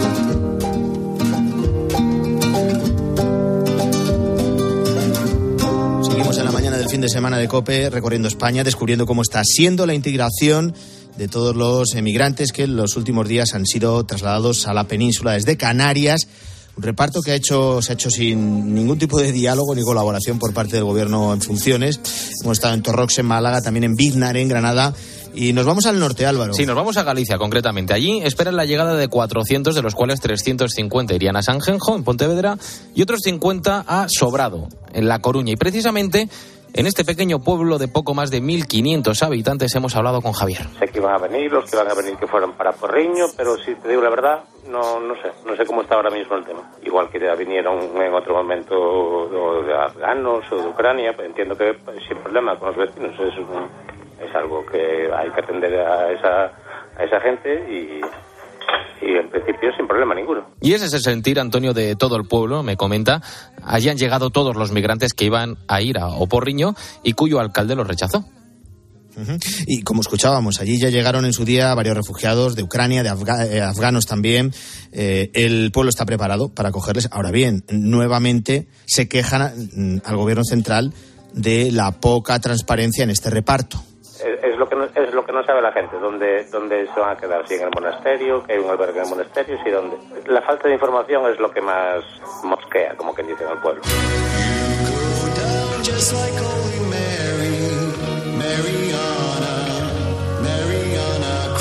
Seguimos en la mañana del fin de semana de COPE recorriendo España, descubriendo cómo está siendo la integración de todos los emigrantes que en los últimos días han sido trasladados a la península desde Canarias. Un reparto que ha hecho, se ha hecho sin ningún tipo de diálogo ni colaboración por parte del gobierno en funciones. Hemos estado en Torrox, en Málaga, también en Biznar, en Granada. Y nos vamos al norte, Álvaro. Sí, nos vamos a Galicia concretamente. Allí esperan la llegada de 400, de los cuales 350 irían a Sanjenjo, en Pontevedra, y otros 50 a Sobrado, en La Coruña. Y precisamente en este pequeño pueblo de poco más de 1.500 habitantes hemos hablado con Javier. Sé que iban a venir, los que van a venir que fueron para Porriño, pero si te digo la verdad, no, no sé, no sé cómo está ahora mismo el tema. Igual que ya vinieron en otro momento de afganos o de Ucrania, entiendo que sin problema con los vecinos, es, es algo que hay que atender a esa, a esa gente y, y en principio sin problema ninguno. Y ese es el sentir, Antonio, de todo el pueblo, me comenta. Allí han llegado todos los migrantes que iban a ir a Oporriño y cuyo alcalde los rechazó. Uh -huh. Y como escuchábamos, allí ya llegaron en su día varios refugiados de Ucrania, de afga eh, afganos también. Eh, el pueblo está preparado para acogerles. Ahora bien, nuevamente se quejan mm, al gobierno central de la poca transparencia en este reparto. Es, es, lo que no, es no sabe la gente, dónde, dónde se van a quedar, si en el monasterio, que hay un albergue en el monasterio, si dónde. La falta de información es lo que más mosquea, como quien dice en el pueblo.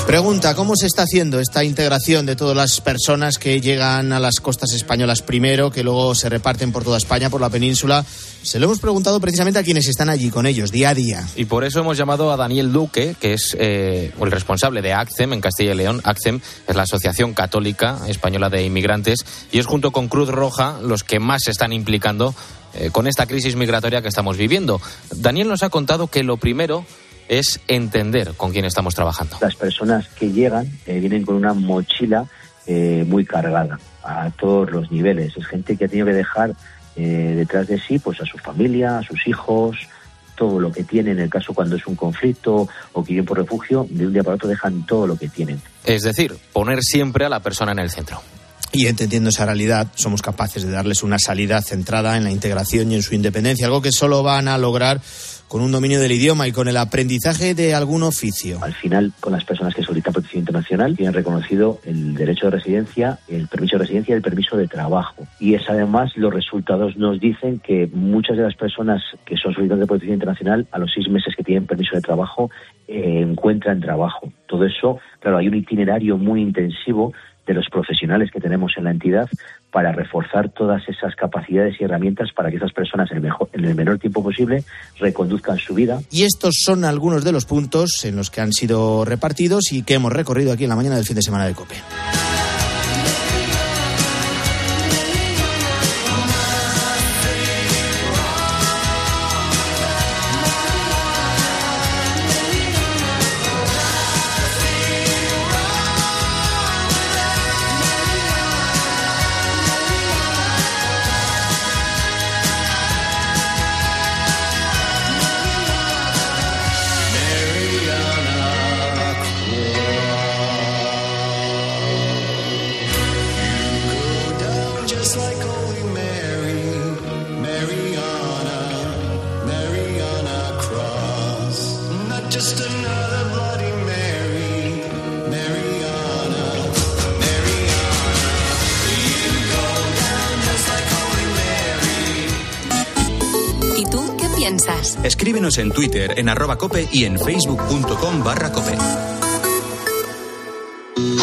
Pregunta, ¿cómo se está haciendo esta integración de todas las personas que llegan a las costas españolas primero, que luego se reparten por toda España, por la península? Se lo hemos preguntado precisamente a quienes están allí con ellos, día a día. Y por eso hemos llamado a Daniel Duque, que es eh, el responsable de ACCEM en Castilla y León. ACCEM es la Asociación Católica Española de Inmigrantes y es junto con Cruz Roja los que más se están implicando eh, con esta crisis migratoria que estamos viviendo. Daniel nos ha contado que lo primero es entender con quién estamos trabajando. Las personas que llegan eh, vienen con una mochila eh, muy cargada a todos los niveles. Es gente que ha tenido que dejar eh, detrás de sí pues a su familia, a sus hijos, todo lo que tienen en el caso cuando es un conflicto o que viven por refugio, de un día para otro dejan todo lo que tienen. Es decir, poner siempre a la persona en el centro. Y entendiendo esa realidad, somos capaces de darles una salida centrada en la integración y en su independencia, algo que solo van a lograr con un dominio del idioma y con el aprendizaje de algún oficio. Al final, con las personas que solicitan protección internacional, tienen reconocido el derecho de residencia, el permiso de residencia y el permiso de trabajo. Y es además, los resultados nos dicen que muchas de las personas que son solicitantes de protección internacional, a los seis meses que tienen permiso de trabajo, eh, encuentran trabajo. Todo eso, claro, hay un itinerario muy intensivo de los profesionales que tenemos en la entidad para reforzar todas esas capacidades y herramientas para que esas personas en el, mejor, en el menor tiempo posible reconduzcan su vida. Y estos son algunos de los puntos en los que han sido repartidos y que hemos recorrido aquí en la mañana del fin de semana de COPE. En Twitter, en arroba cope y en facebook.com barra cope.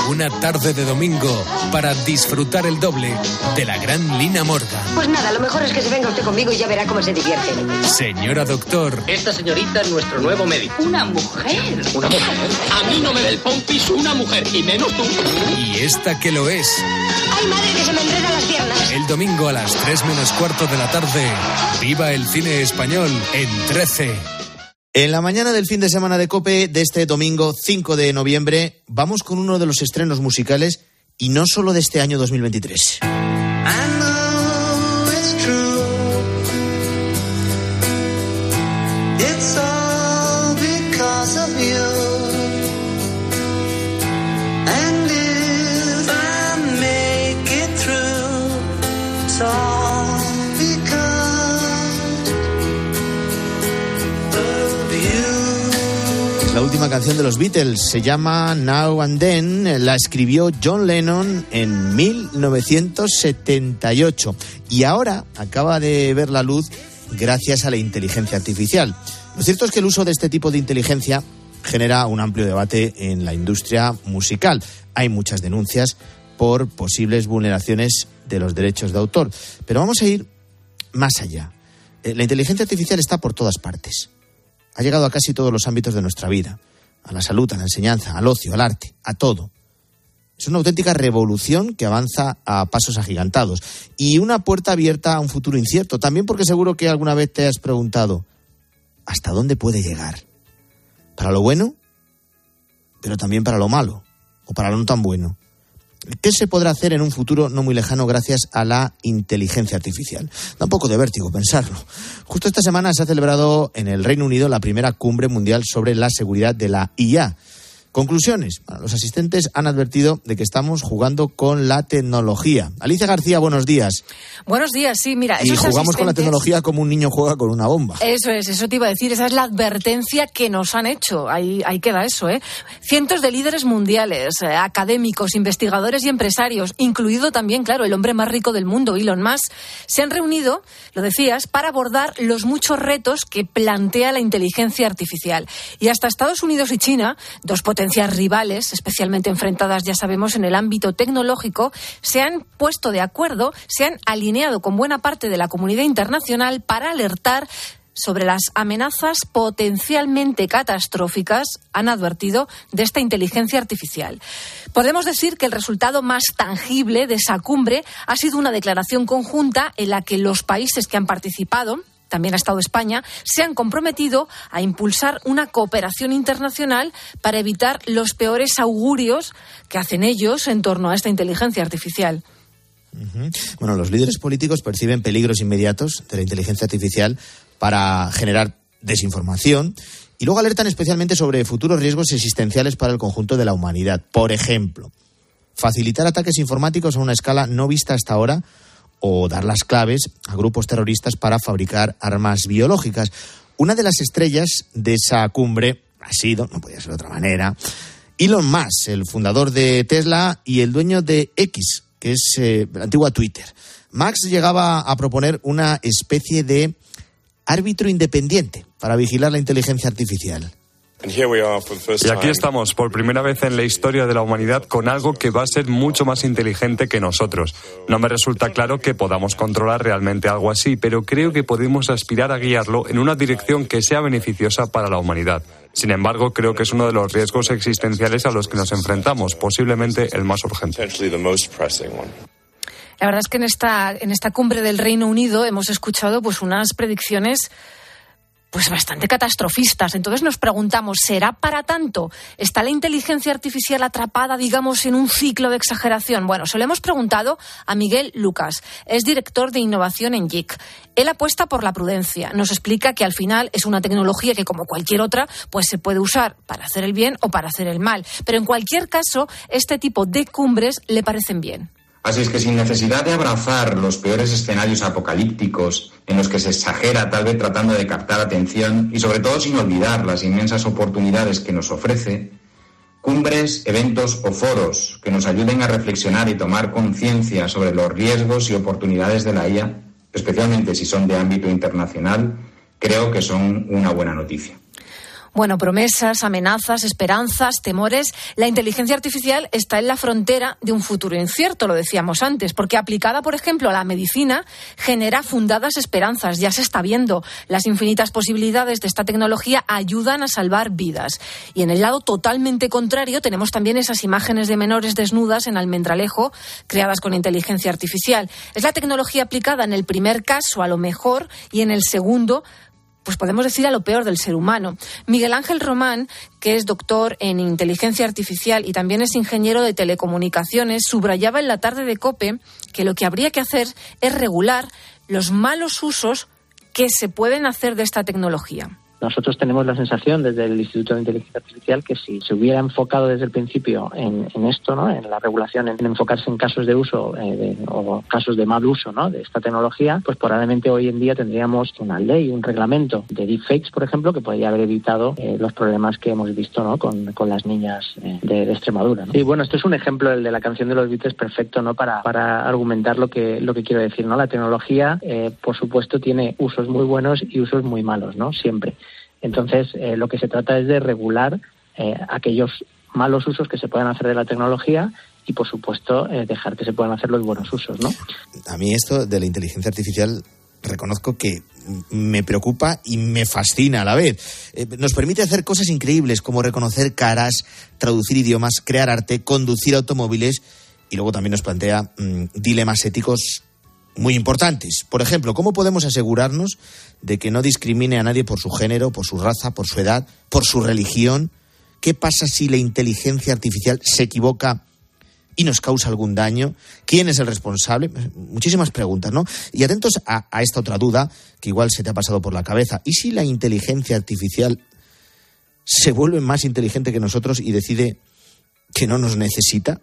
Una tarde de domingo para disfrutar el doble de la gran Lina Morgan. Pues nada, lo mejor es que se venga usted conmigo y ya verá cómo se divierte. Señora doctor, Esta señorita es nuestro nuevo médico. Una mujer. Una mujer. A mí no me da el pompis una mujer, y menos tú. y esta que lo es. ¡Ay, madre, que se me piernas! El domingo a las 3 menos cuarto de la tarde, viva el cine español en 13. En la mañana del fin de semana de Cope de este domingo 5 de noviembre, vamos con uno de los estrenos musicales y no solo de este año 2023. It's última canción de los Beatles, se llama Now and Then, la escribió John Lennon en 1978 y ahora acaba de ver la luz gracias a la inteligencia artificial. Lo cierto es que el uso de este tipo de inteligencia genera un amplio debate en la industria musical. Hay muchas denuncias por posibles vulneraciones de los derechos de autor. Pero vamos a ir más allá. Eh, La inteligencia artificial está por todas partes. Ha llegado a casi todos los ámbitos de nuestra vida. A la salud, a la enseñanza, al ocio, al arte, a todo. Es una auténtica revolución que avanza a pasos agigantados y una puerta abierta a un futuro incierto. También porque seguro que alguna vez te has preguntado, ¿hasta dónde puede llegar? ¿Para lo bueno? Pero también para lo malo o para lo no tan bueno. ¿Qué se podrá hacer en un futuro no muy lejano gracias a la inteligencia artificial? Da un poco de vértigo pensarlo. Justo esta semana se ha celebrado en el Reino Unido la primera cumbre mundial sobre la seguridad de la IA. Conclusiones. Bueno, los asistentes han advertido de que estamos jugando con la tecnología. Alicia García, buenos días. Buenos días, sí, mira. Y jugamos con la tecnología como un niño juega con una bomba. Eso es, eso te iba a decir, esa es la advertencia que nos han hecho. Ahí, ahí queda eso, ¿eh? Cientos de líderes mundiales, eh, académicos, investigadores y empresarios, incluido también, claro, el hombre más rico del mundo, Elon Musk, se han reunido, lo decías, para abordar los muchos retos que plantea la inteligencia artificial. Y hasta Estados Unidos y China, dos potencias potencias rivales, especialmente enfrentadas, ya sabemos, en el ámbito tecnológico, se han puesto de acuerdo, se han alineado con buena parte de la comunidad internacional para alertar sobre las amenazas potencialmente catastróficas, han advertido, de esta inteligencia artificial. Podemos decir que el resultado más tangible de esa cumbre ha sido una declaración conjunta en la que los países que han participado, también ha estado España, se han comprometido a impulsar una cooperación internacional para evitar los peores augurios que hacen ellos en torno a esta inteligencia artificial. Bueno, los líderes políticos perciben peligros inmediatos de la inteligencia artificial para generar desinformación y luego alertan especialmente sobre futuros riesgos existenciales para el conjunto de la humanidad. Por ejemplo, facilitar ataques informáticos a una escala no vista hasta ahora o dar las claves a grupos terroristas para fabricar armas biológicas. Una de las estrellas de esa cumbre ha sido, no podía ser de otra manera, Elon Musk, el fundador de Tesla y el dueño de X, que es eh, la antigua Twitter. Max llegaba a proponer una especie de árbitro independiente para vigilar la inteligencia artificial. Y aquí estamos, por primera vez en la historia de la humanidad, con algo que va a ser mucho más inteligente que nosotros. No me resulta claro que podamos controlar realmente algo así, pero creo que podemos aspirar a guiarlo en una dirección que sea beneficiosa para la humanidad. Sin embargo, creo que es uno de los riesgos existenciales a los que nos enfrentamos, posiblemente el más urgente. La verdad es que en esta, en esta cumbre del Reino Unido hemos escuchado pues unas predicciones pues bastante catastrofistas. Entonces nos preguntamos, ¿será para tanto? ¿Está la inteligencia artificial atrapada, digamos, en un ciclo de exageración? Bueno, se lo hemos preguntado a Miguel Lucas, es director de innovación en JIC. Él apuesta por la prudencia. Nos explica que al final es una tecnología que, como cualquier otra, pues se puede usar para hacer el bien o para hacer el mal. Pero en cualquier caso, este tipo de cumbres le parecen bien. Así es que sin necesidad de abrazar los peores escenarios apocalípticos en los que se exagera tal vez tratando de captar atención y sobre todo sin olvidar las inmensas oportunidades que nos ofrece, cumbres, eventos o foros que nos ayuden a reflexionar y tomar conciencia sobre los riesgos y oportunidades de la IA, especialmente si son de ámbito internacional, creo que son una buena noticia. Bueno, promesas, amenazas, esperanzas, temores. La inteligencia artificial está en la frontera de un futuro incierto, lo decíamos antes, porque aplicada, por ejemplo, a la medicina, genera fundadas esperanzas. Ya se está viendo. Las infinitas posibilidades de esta tecnología ayudan a salvar vidas. Y en el lado totalmente contrario tenemos también esas imágenes de menores desnudas en almendralejo creadas con inteligencia artificial. Es la tecnología aplicada en el primer caso a lo mejor y en el segundo pues podemos decir a lo peor del ser humano. Miguel Ángel Román, que es doctor en inteligencia artificial y también es ingeniero de telecomunicaciones, subrayaba en la tarde de COPE que lo que habría que hacer es regular los malos usos que se pueden hacer de esta tecnología. Nosotros tenemos la sensación desde el Instituto de Inteligencia Artificial que si se hubiera enfocado desde el principio en, esto, ¿no? en la regulación, en, enfocarse en casos de uso eh, o casos de mal uso ¿no? de esta tecnología, pues probablemente hoy en día tendríamos una ley, un reglamento de deepfakes, por ejemplo, que podría haber evitado eh, los problemas que hemos visto ¿no? con, con las niñas eh, de, Extremadura. Y bueno, esto es un ejemplo, el de la canción de los Beatles, perfecto ¿no? para, para argumentar lo que, lo que quiero decir. ¿no? La tecnología, por supuesto, tiene usos muy buenos y usos muy malos, ¿no? siempre. Entonces, eh, lo que se trata es de regular eh, aquellos malos usos que se puedan hacer de la tecnología y, por supuesto, eh, dejar que se puedan hacer los buenos usos, ¿no? A mí esto de la inteligencia artificial reconozco que me preocupa y me fascina a la vez. nos permite hacer cosas increíbles como reconocer caras, traducir idiomas, crear arte, conducir automóviles y luego también nos plantea mm, dilemas éticos muy importantes. Por ejemplo, ¿cómo podemos asegurarnos de que no discrimine a nadie por su género, por su raza, por su edad, por su religión? ¿Qué pasa si la inteligencia artificial se equivoca y nos causa algún daño? ¿Quién es el responsable? Muchísimas preguntas, ¿no? Y atentos a, esta otra duda que igual se te ha pasado por la cabeza. ¿Y si la inteligencia artificial se vuelve más inteligente que nosotros y decide que no nos necesita?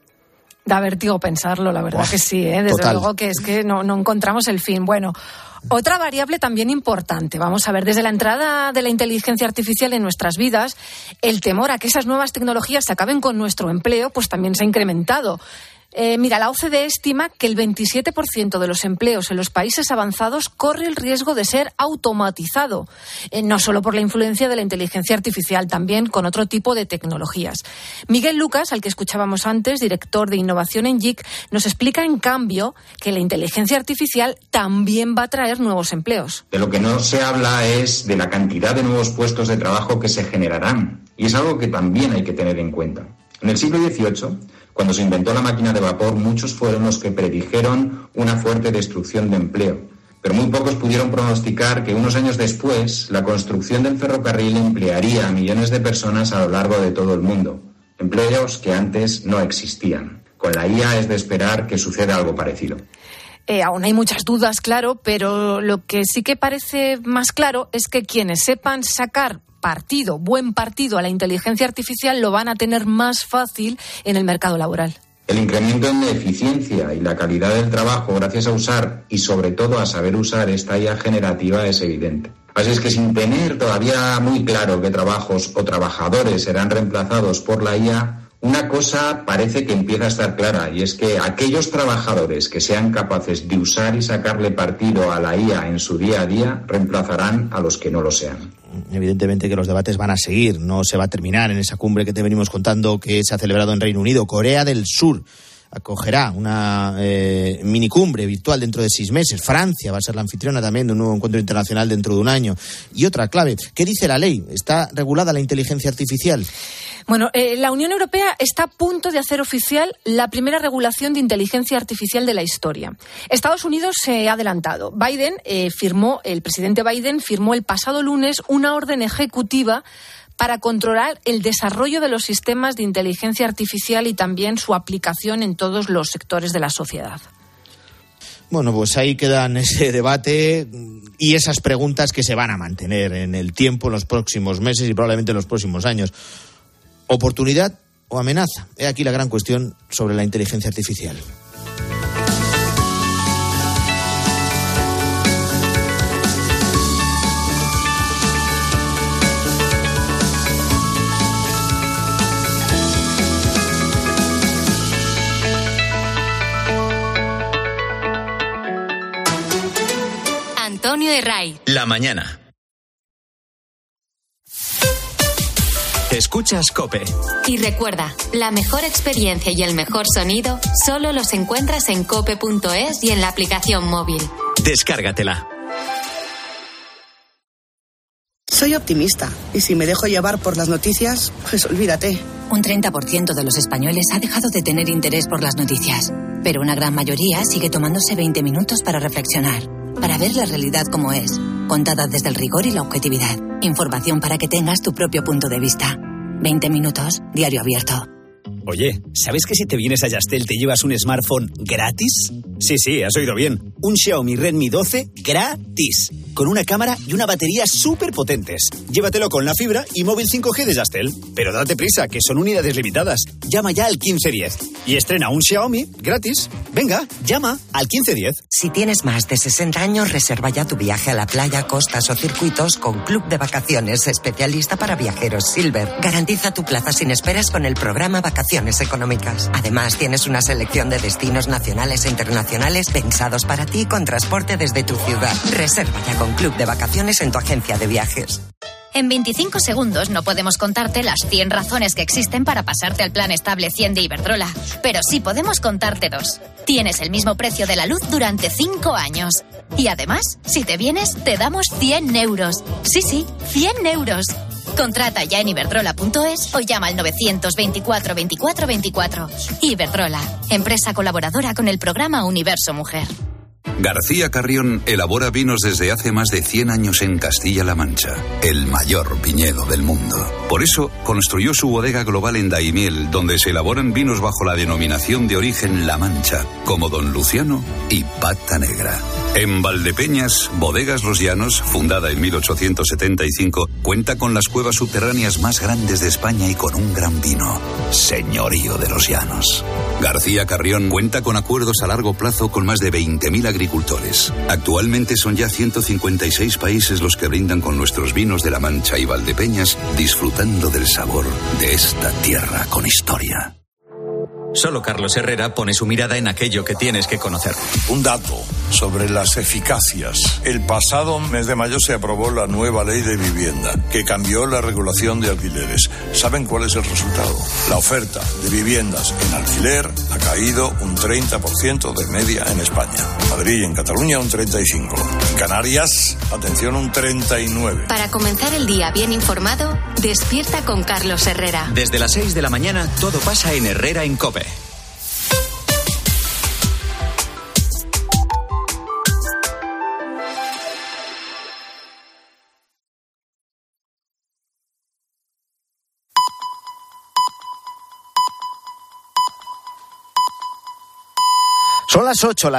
Da vértigo pensarlo, la verdad que sí, ¿eh? desde luego que es que no, no encontramos el fin. Bueno, otra variable también importante, vamos a ver, desde la entrada de la inteligencia artificial en nuestras vidas, el temor a que esas nuevas tecnologías se acaben con nuestro empleo, pues también se ha incrementado. Eh, mira, la OCDE estima que el 27% de los empleos en los países avanzados corre el riesgo de ser automatizado, eh, no solo por la influencia de la inteligencia artificial, también con otro tipo de tecnologías. Miguel Lucas, al que escuchábamos antes, director de innovación en JIC, nos explica en cambio que la inteligencia artificial también va a traer nuevos empleos. De lo que no se habla es de la cantidad de nuevos puestos de trabajo que se generarán. Y es algo que también hay que tener en cuenta. En el siglo XVIII, cuando se inventó la máquina de vapor, muchos fueron los que predijeron una fuerte destrucción de empleo. Pero muy pocos pudieron pronosticar que unos años después la construcción del ferrocarril emplearía a millones de personas a lo largo de todo el mundo. Empleos que antes no existían. Con la IA es de esperar que suceda algo parecido. Eh, aún hay muchas dudas, claro, pero lo que sí que parece más claro es que quienes sepan sacar partido, buen partido a la inteligencia artificial lo van a tener más fácil en el mercado laboral. El incremento en la eficiencia y la calidad del trabajo gracias a usar y sobre todo a saber usar esta IA generativa es evidente. Así es que sin tener todavía muy claro qué trabajos o trabajadores serán reemplazados por la IA, una cosa parece que empieza a estar clara y es que aquellos trabajadores que sean capaces de usar y sacarle partido a la IA en su día a día reemplazarán a los que no lo sean. Evidentemente que los debates van a seguir, no se va a terminar en esa cumbre que te venimos contando que se ha celebrado en Reino Unido. Corea del Sur acogerá una eh, minicumbre virtual dentro de seis meses. Francia va a ser la anfitriona también de un nuevo encuentro internacional dentro de un año. Y otra clave, ¿qué dice la ley? ¿Está regulada la inteligencia artificial? Bueno, eh, la Unión Europea está a punto de hacer oficial la primera regulación de inteligencia artificial de la historia. Estados Unidos se ha adelantado. Biden eh, firmó, el presidente Biden firmó el pasado lunes una orden ejecutiva para controlar el desarrollo de los sistemas de inteligencia artificial y también su aplicación en todos los sectores de la sociedad. Bueno, pues ahí quedan ese debate y esas preguntas que se van a mantener en el tiempo, en los próximos meses y probablemente en los próximos años. ¿Oportunidad o amenaza? He aquí la gran cuestión sobre la inteligencia artificial. De. La mañana. Escuchas Cope. Y recuerda, la mejor experiencia y el mejor sonido solo los encuentras en cope.es y en la aplicación móvil. Descárgatela. Soy optimista y si me dejo llevar por las noticias, pues olvídate. Un 30% de los españoles ha dejado de tener interés por las noticias, pero una gran mayoría sigue tomándose 20 minutos para reflexionar, para ver la realidad como es, contada desde el rigor y la objetividad. Información para que tengas tu propio punto de vista. 20 minutos, diario abierto. Oye, ¿sabes que si te vienes a Yastel te llevas un smartphone gratis? Sí, sí, has oído bien. Un Xiaomi Redmi 12 gratis. Con una cámara y una batería súper potentes. Llévatelo con la fibra y móvil 5G de Yastel. Pero date prisa, que son unidades limitadas. Llama ya al 1510 y estrena un Xiaomi gratis. Venga, llama al 1510. Si tienes más de 60 años, reserva ya tu viaje a la playa, costas o circuitos con Club de Vacaciones, especialista para viajeros Silver. Garantiza tu plaza sin esperas con el programa Vacaciones Económicas. Además, tienes una selección de destinos nacionales e internacionales pensados para ti con transporte desde tu ciudad. Reserva ya con Club de Vacaciones en tu agencia de viajes. En 25 segundos no podemos contarte las 100 razones que existen para pasarte al plan estable 100 de Iberdrola, pero sí podemos contarte dos. Tienes el mismo precio de la luz durante 5 años. Y además, si te vienes, te damos 100 euros. Sí, sí, 100 euros. Contrata ya en iberdrola.es o llama al 924 24 24. Iberdrola, empresa colaboradora con el programa Universo Mujer. García Carrión elabora vinos desde hace más de 100 años en Castilla-La Mancha, el mayor viñedo del mundo. Por eso construyó su bodega global en Daimiel, donde se elaboran vinos bajo la denominación de origen La Mancha, como Don Luciano y Pata Negra. En Valdepeñas, Bodegas Los Llanos, fundada en 1875, cuenta con las cuevas subterráneas más grandes de España y con un gran vino, Señorío de los Llanos. García Carrión cuenta con acuerdos a largo plazo con más de 20.000 agricultores. Actualmente son ya 156 países los que brindan con nuestros vinos de La Mancha y Valdepeñas, disfrutando del sabor de esta tierra con historia. Solo Carlos Herrera pone su mirada en aquello que tienes que conocer. Un dato sobre las eficacias. El pasado mes de mayo se aprobó la nueva ley de vivienda que cambió la regulación de alquileres. ¿Saben cuál es el resultado? La oferta de viviendas en alquiler ha caído un 30% de media en España. En Madrid y en Cataluña un 35%. En Canarias, atención, un 39%. Para comenzar el día bien informado, despierta con Carlos Herrera. Desde las 6 de la mañana todo pasa en Herrera en Cope. Son las 8, las